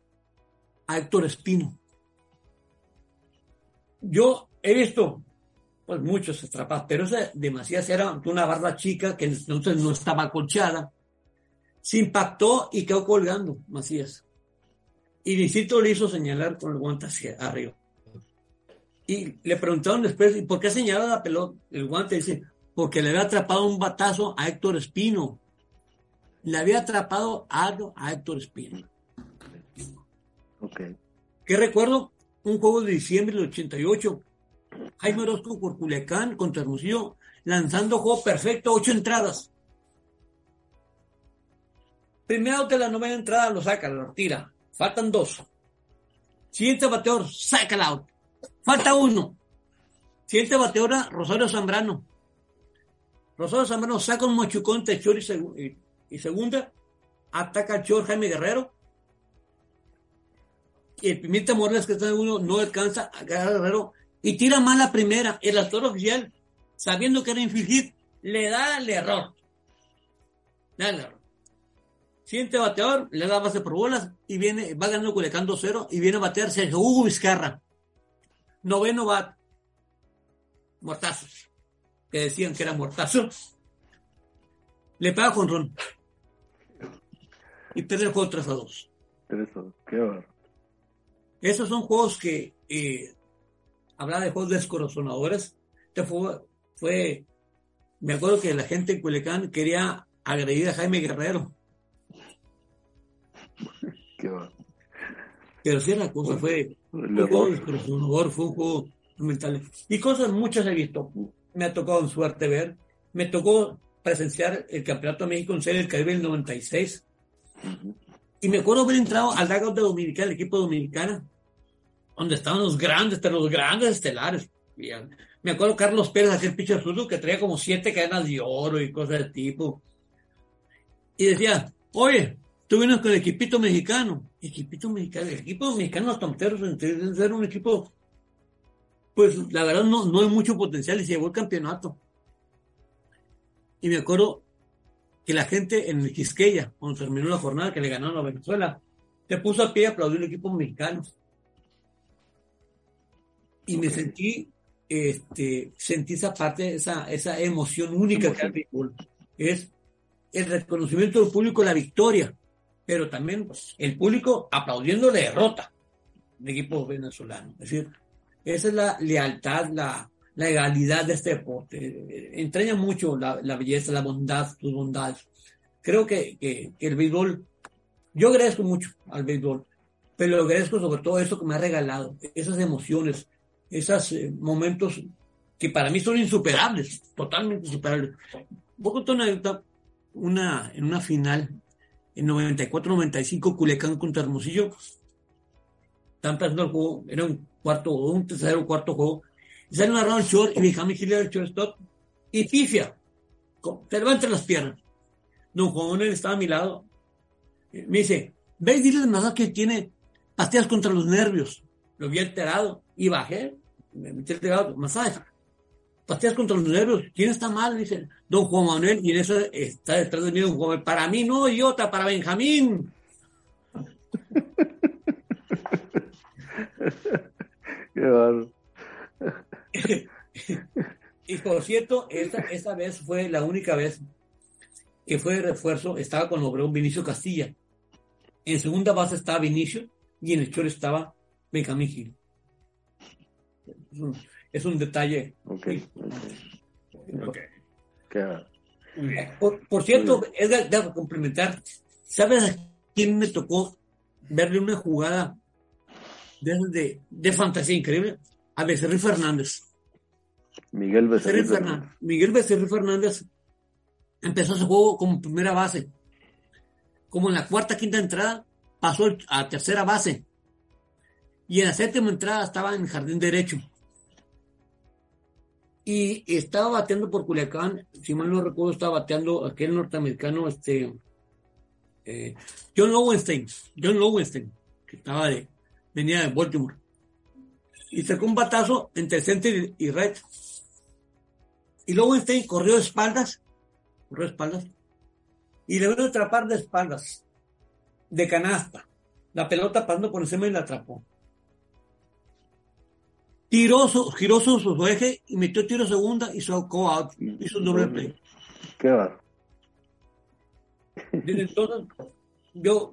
a Héctor Espino. Yo he visto pues muchos atrapados, pero esa demasiado era una barra chica que entonces no estaba acolchada. Se impactó y quedó colgando Macías. Y Vicito le hizo señalar con el guante hacia arriba. Y le preguntaron después, ¿y por qué señalaba la pelota? El guante dice, porque le había atrapado un batazo a Héctor Espino. Le había atrapado algo a Héctor Espino. Ok. ¿Qué recuerdo? Un juego de diciembre del 88 Jaime Orozco por Culiacán contra Hermosillo, lanzando juego perfecto, ocho entradas. Primero de la novena entrada lo saca, lo tira. Faltan dos. Siguiente bateador, saca el out. Falta uno. Siguiente bateadora, Rosario Zambrano. Rosario Zambrano saca un machucón entre short y, segunda. Ataca a short Jaime Guerrero. Y el Pimienta Morales que está en uno no alcanza a Guerrero. Y tira mal la primera. El actor oficial, sabiendo que era infligir, le da el error. Da el error. Siguiente bateador, le da base por bolas y viene, va ganando Culiacán 2-0 y viene a batear Sergio Hugo Vizcarra. Noveno bat. Mortazos. Que decían que era mortazo. Le paga con Ron. Y pierde el juego 3 a 2. 3 a 2. Qué barro. Esos son juegos que eh, hablaba de juegos descorazonadores. Este fue, fue, me acuerdo que la gente en Culiacán quería agredir a Jaime Guerrero Pero sí, la cosa fue un juego fue un juego mental. Y cosas muchas he visto. Me ha tocado en suerte ver. Me tocó presenciar el Campeonato de México en Serie del Caribe en el 96. Y me acuerdo haber entrado al dugout de Dominicana, el equipo dominicana, donde estaban los grandes, los grandes estelares. Me acuerdo Carlos Pérez, aquel pitcher zurdo que traía como siete cadenas de oro y cosas del tipo. Y decía, oye, Tú vienes con el equipito mexicano. Equipito mexicano. El equipo mexicano, los tonteros, ser un equipo. Pues la verdad no, no hay mucho potencial y se llevó el campeonato. Y me acuerdo que la gente en el Quisqueya, cuando terminó la jornada que le ganaron a Venezuela, se puso a pie a aplaudir el equipo mexicano. Y me sentí, este, sentí esa parte, esa, esa emoción única que Es el reconocimiento del público, la victoria pero también pues, el público aplaudiendo la derrota del equipo venezolano. Es decir, esa es la lealtad, la, la legalidad de este deporte. Entraña mucho la, belleza, la bondad, sus bondades. Creo que, que, el béisbol, yo agradezco mucho al béisbol, pero agradezco sobre todo eso que me ha regalado, esas emociones, esos eh, momentos que para mí son insuperables, totalmente insuperables. Voy a una, una, en una final en 94-95 Culiacán contra Hermosillo. Están pasando el juego, era un cuarto, un tercero, cuarto juego. Sale un short y Benjamin Hitler el shortstop y pifia. Se levanta las piernas. Don Juan estaba a mi lado. Me dice, ve y dile nada que tiene pastillas contra los nervios. Lo vi alterado y bajé. Me metí el masaje pastillas contra los nervios. ¿Quién está mal? Dice don Juan Manuel, y en eso está detrás de mí don Juan Manuel. Para mí no, idiota, para Benjamín. Qué barro. y por cierto, esa, esa vez fue la única vez que fue de refuerzo, estaba con Obregón Vinicio Castilla. En segunda base estaba Vinicio y en el chor estaba Benjamín Gil es un detalle. Okay. Por, cierto, Edgar, debo complementar. ¿Sabes a quién me tocó verle una jugada de, de, fantasía increíble? A Becerril Fernández. Miguel Becerril Fernández. Miguel Becerril Fernández empezó ese juego como primera base. Como en la cuarta, quinta entrada, pasó a tercera base. Y en la séptima entrada estaba en jardín derecho y estaba bateando por Culiacán, si mal no recuerdo, estaba bateando aquel norteamericano, este, eh, John Lowenstein, John Lowenstein, que estaba de, venía de Baltimore. Y sacó un batazo entre center y red. Y Lowenstein corrió de espaldas, corrió de espaldas, y le vino atrapar de espaldas, de canasta. La pelota pasando por encima y la atrapó tiró su, giró su, eje y metió tiro segunda y sacó out, hizo un doble play. Qué. Desde entonces, yo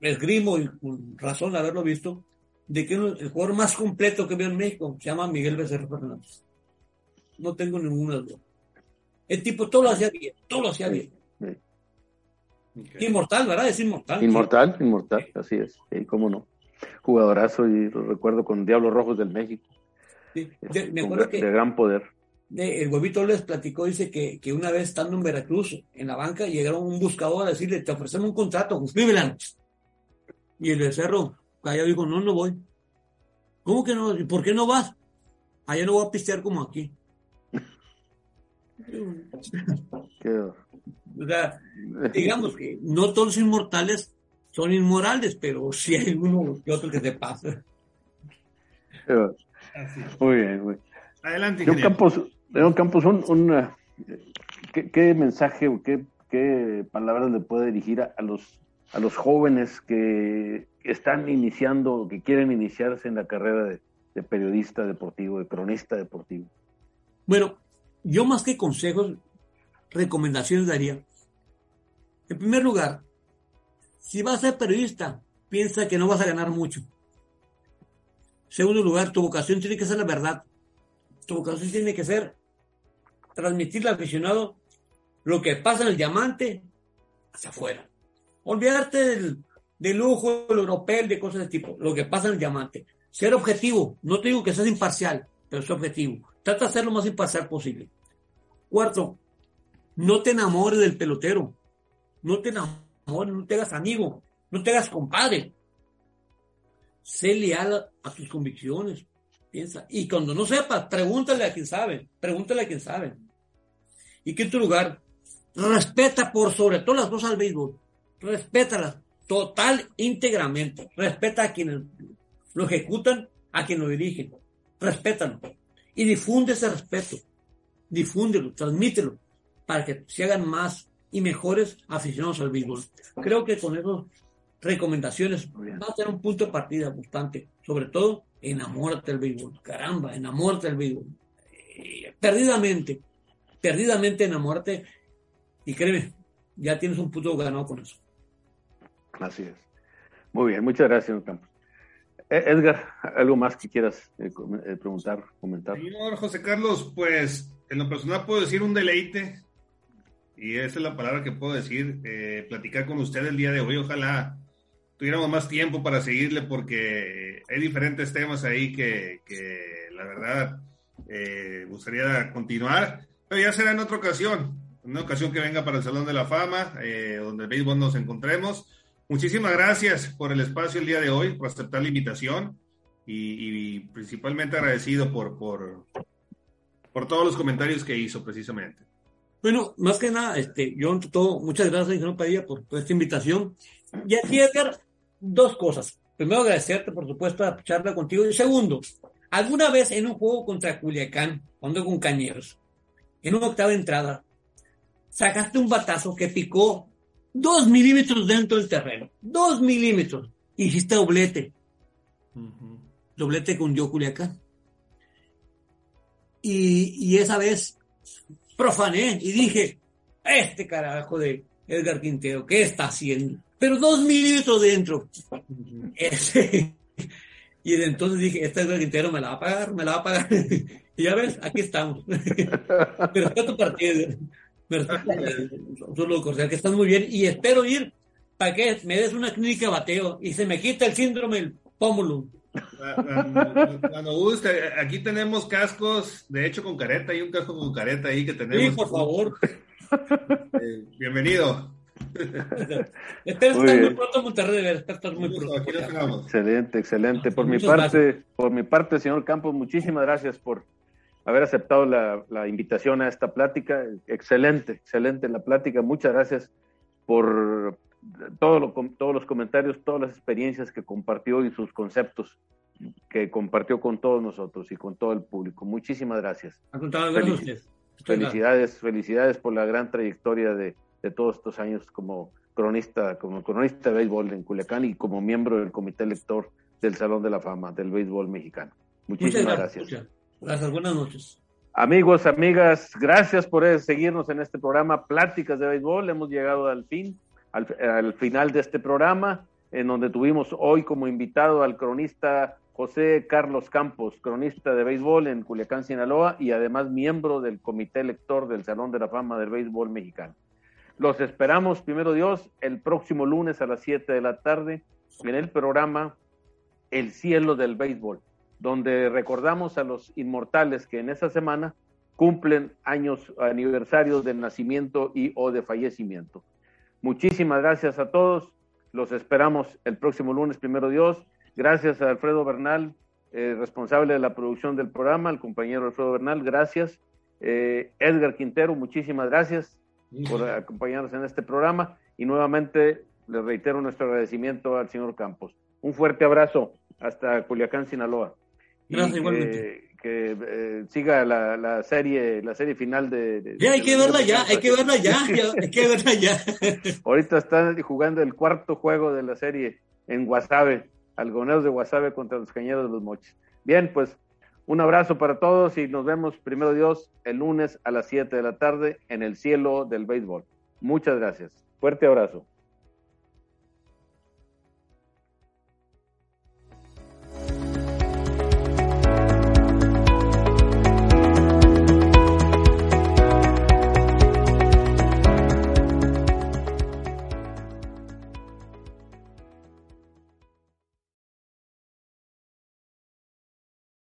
esgrimo y con razón de haberlo visto, de que el jugador más completo que veo en México se llama Miguel Becerra Fernández. No tengo ninguna duda. El tipo todo lo hacía bien, todo lo hacía bien. Inmortal, ¿verdad? Es inmortal. Inmortal, inmortal, así es. ¿Y cómo no? Jugadorazo y lo recuerdo con Diablos Rojos del México. Sí, me acuerdo de, gran poder. el huevito les platicó, dice que, que, una vez estando en Veracruz, en la banca, llegaron un buscador a decirle, te ofrecemos un contrato, escríbela. Y el becerro callado dijo, no, no voy. ¿Cómo que no? ¿Y por qué no vas? Allá no voy a pistear como aquí. o sea, digamos que no todos los inmortales son inmorales, pero sí hay uno que otro que se pasa. Muy bien, muy Adelante. León Campos, León Campos un, eh, ¿qué, mensaje o qué, qué, palabras le puede dirigir a, los, a los jóvenes que están iniciando, que quieren iniciarse en la carrera de, de periodista deportivo, de cronista deportivo? Bueno, yo más que consejos, recomendaciones daría. En primer lugar, si vas a ser periodista, piensa que no vas a ganar mucho. Segundo lugar, tu vocación tiene que ser la verdad. Tu vocación tiene que ser transmitirle al aficionado lo que pasa en el diamante hacia afuera. Olvidarte del, del lujo, el europeo, de cosas de tipo, lo que pasa en el diamante. Ser objetivo, no te digo que seas imparcial, pero ser objetivo. Trata de ser lo más imparcial posible. Cuarto, no te enamores del pelotero. No te enamores, no te hagas amigo, no te hagas compadre. Sé leal a tus convicciones. Piensa. Y cuando no sepas, pregúntale a quien sabe. Pregúntale a quien sabe. Y tu lugar, respeta por sobre todas las cosas al béisbol. Respétalas total, íntegramente. Respeta a quienes lo ejecutan, a quienes lo dirigen. Respétalo. Y difunde ese respeto. Difúndelo, transmítelo, para que se hagan más y mejores aficionados al béisbol. Creo que con esas recomendaciones va a ser un punto de partida bastante. Sobre todo, enamórate del béisbol. Caramba, enamórate del béisbol. Eh, perdidamente, perdidamente enamórate. Y créeme, ya tienes un punto ganado con eso. Así es. Muy bien, muchas gracias, señor Campos. Eh, Edgar, ¿algo más que quieras eh, preguntar, comentar? Señor José Carlos, pues en lo personal puedo decir un deleite, y esa es la palabra que puedo decir, eh, platicar con usted el día de hoy. Ojalá tuviéramos más tiempo para seguirle porque hay diferentes temas ahí que, la verdad eh, gustaría continuar, pero ya será en otra ocasión, una ocasión que venga para el Salón de la Fama, eh, donde el béisbol nos encontremos. Muchísimas gracias por el espacio el día de hoy, por aceptar la invitación y, principalmente agradecido por, por, por todos los comentarios que hizo precisamente. Bueno, más que nada, este, yo todo, muchas gracias, ingeniero Padilla, por, esta invitación. Y aquí, Edgar, dos cosas. Primero, agradecerte, por supuesto, a charla contigo. Y segundo, alguna vez en un juego contra Culiacán, cuando con Cañeros, en una octava entrada, sacaste un batazo que picó dos milímetros dentro del terreno. Dos milímetros. Hiciste doblete. Doblete con yo Culiacán. Y, esa vez profané y dije, este carajo de Edgar Quintero, ¿qué está haciendo? Pero dos milímetros dentro. y entonces dije, este Edgar Quintero me la va a pagar, me la va a pagar. y ya ves, aquí estamos. Pero tu partido. Solo, o sea, que están muy bien. Y espero ir para que me des una clínica de bateo y se me quita el síndrome del pómulo. Cuando guste, aquí tenemos cascos, de hecho con careta, hay un casco con careta ahí que tenemos. Sí, por favor. Eh, bienvenido. Espero estar muy pronto en Monterrey, estar muy pronto. Excelente, excelente. Por mi parte, por mi parte, señor Campos, muchísimas gracias por haber aceptado la, la, invitación a esta plática. Excelente, excelente la plática. Muchas gracias por todo lo, todos los comentarios, todas las experiencias que compartió y sus conceptos que compartió con todos nosotros y con todo el público. Muchísimas gracias. felicidades, felicidades por la gran trayectoria de, de, todos estos años como cronista, como cronista de béisbol en Culiacán y como miembro del comité lector del Salón de la Fama del béisbol mexicano. Muchísimas gracias. Gracias, buenas noches. Amigos, amigas, gracias por seguirnos en este programa Pláticas de Béisbol. Hemos llegado al fin al, final de este programa, en donde tuvimos hoy como invitado al cronista José Carlos Campos, cronista de béisbol en Culiacán, Sinaloa, y además miembro del comité lector del Salón de la Fama del Béisbol Mexicano. Los esperamos, primero Dios, el próximo lunes a las 7 de la tarde en el programa El Cielo del Béisbol, donde recordamos a los inmortales que en esa semana cumplen años, aniversarios de nacimiento y o de fallecimiento. Muchísimas gracias a todos. Los esperamos el próximo lunes, primero Dios. Gracias a Alfredo Bernal, eh, responsable de la producción del programa, al compañero Alfredo Bernal, gracias. Eh, Edgar Quintero, muchísimas gracias por acompañarnos en este programa y nuevamente le reitero nuestro agradecimiento al señor Campos. Un fuerte abrazo hasta Culiacán, Sinaloa. Gracias, igualmente. Que eh, siga la, la, serie, la serie final de. de ya hay que verla ya, hay que verla ya, ya, hay que verla ya. Ahorita están jugando el cuarto juego de la serie en Guasave, algoneros de Guasave contra los cañeros de los moches. Bien, pues un abrazo para todos y nos vemos, primero Dios, el lunes a las 7 de la tarde en el cielo del béisbol. Muchas gracias. Fuerte abrazo.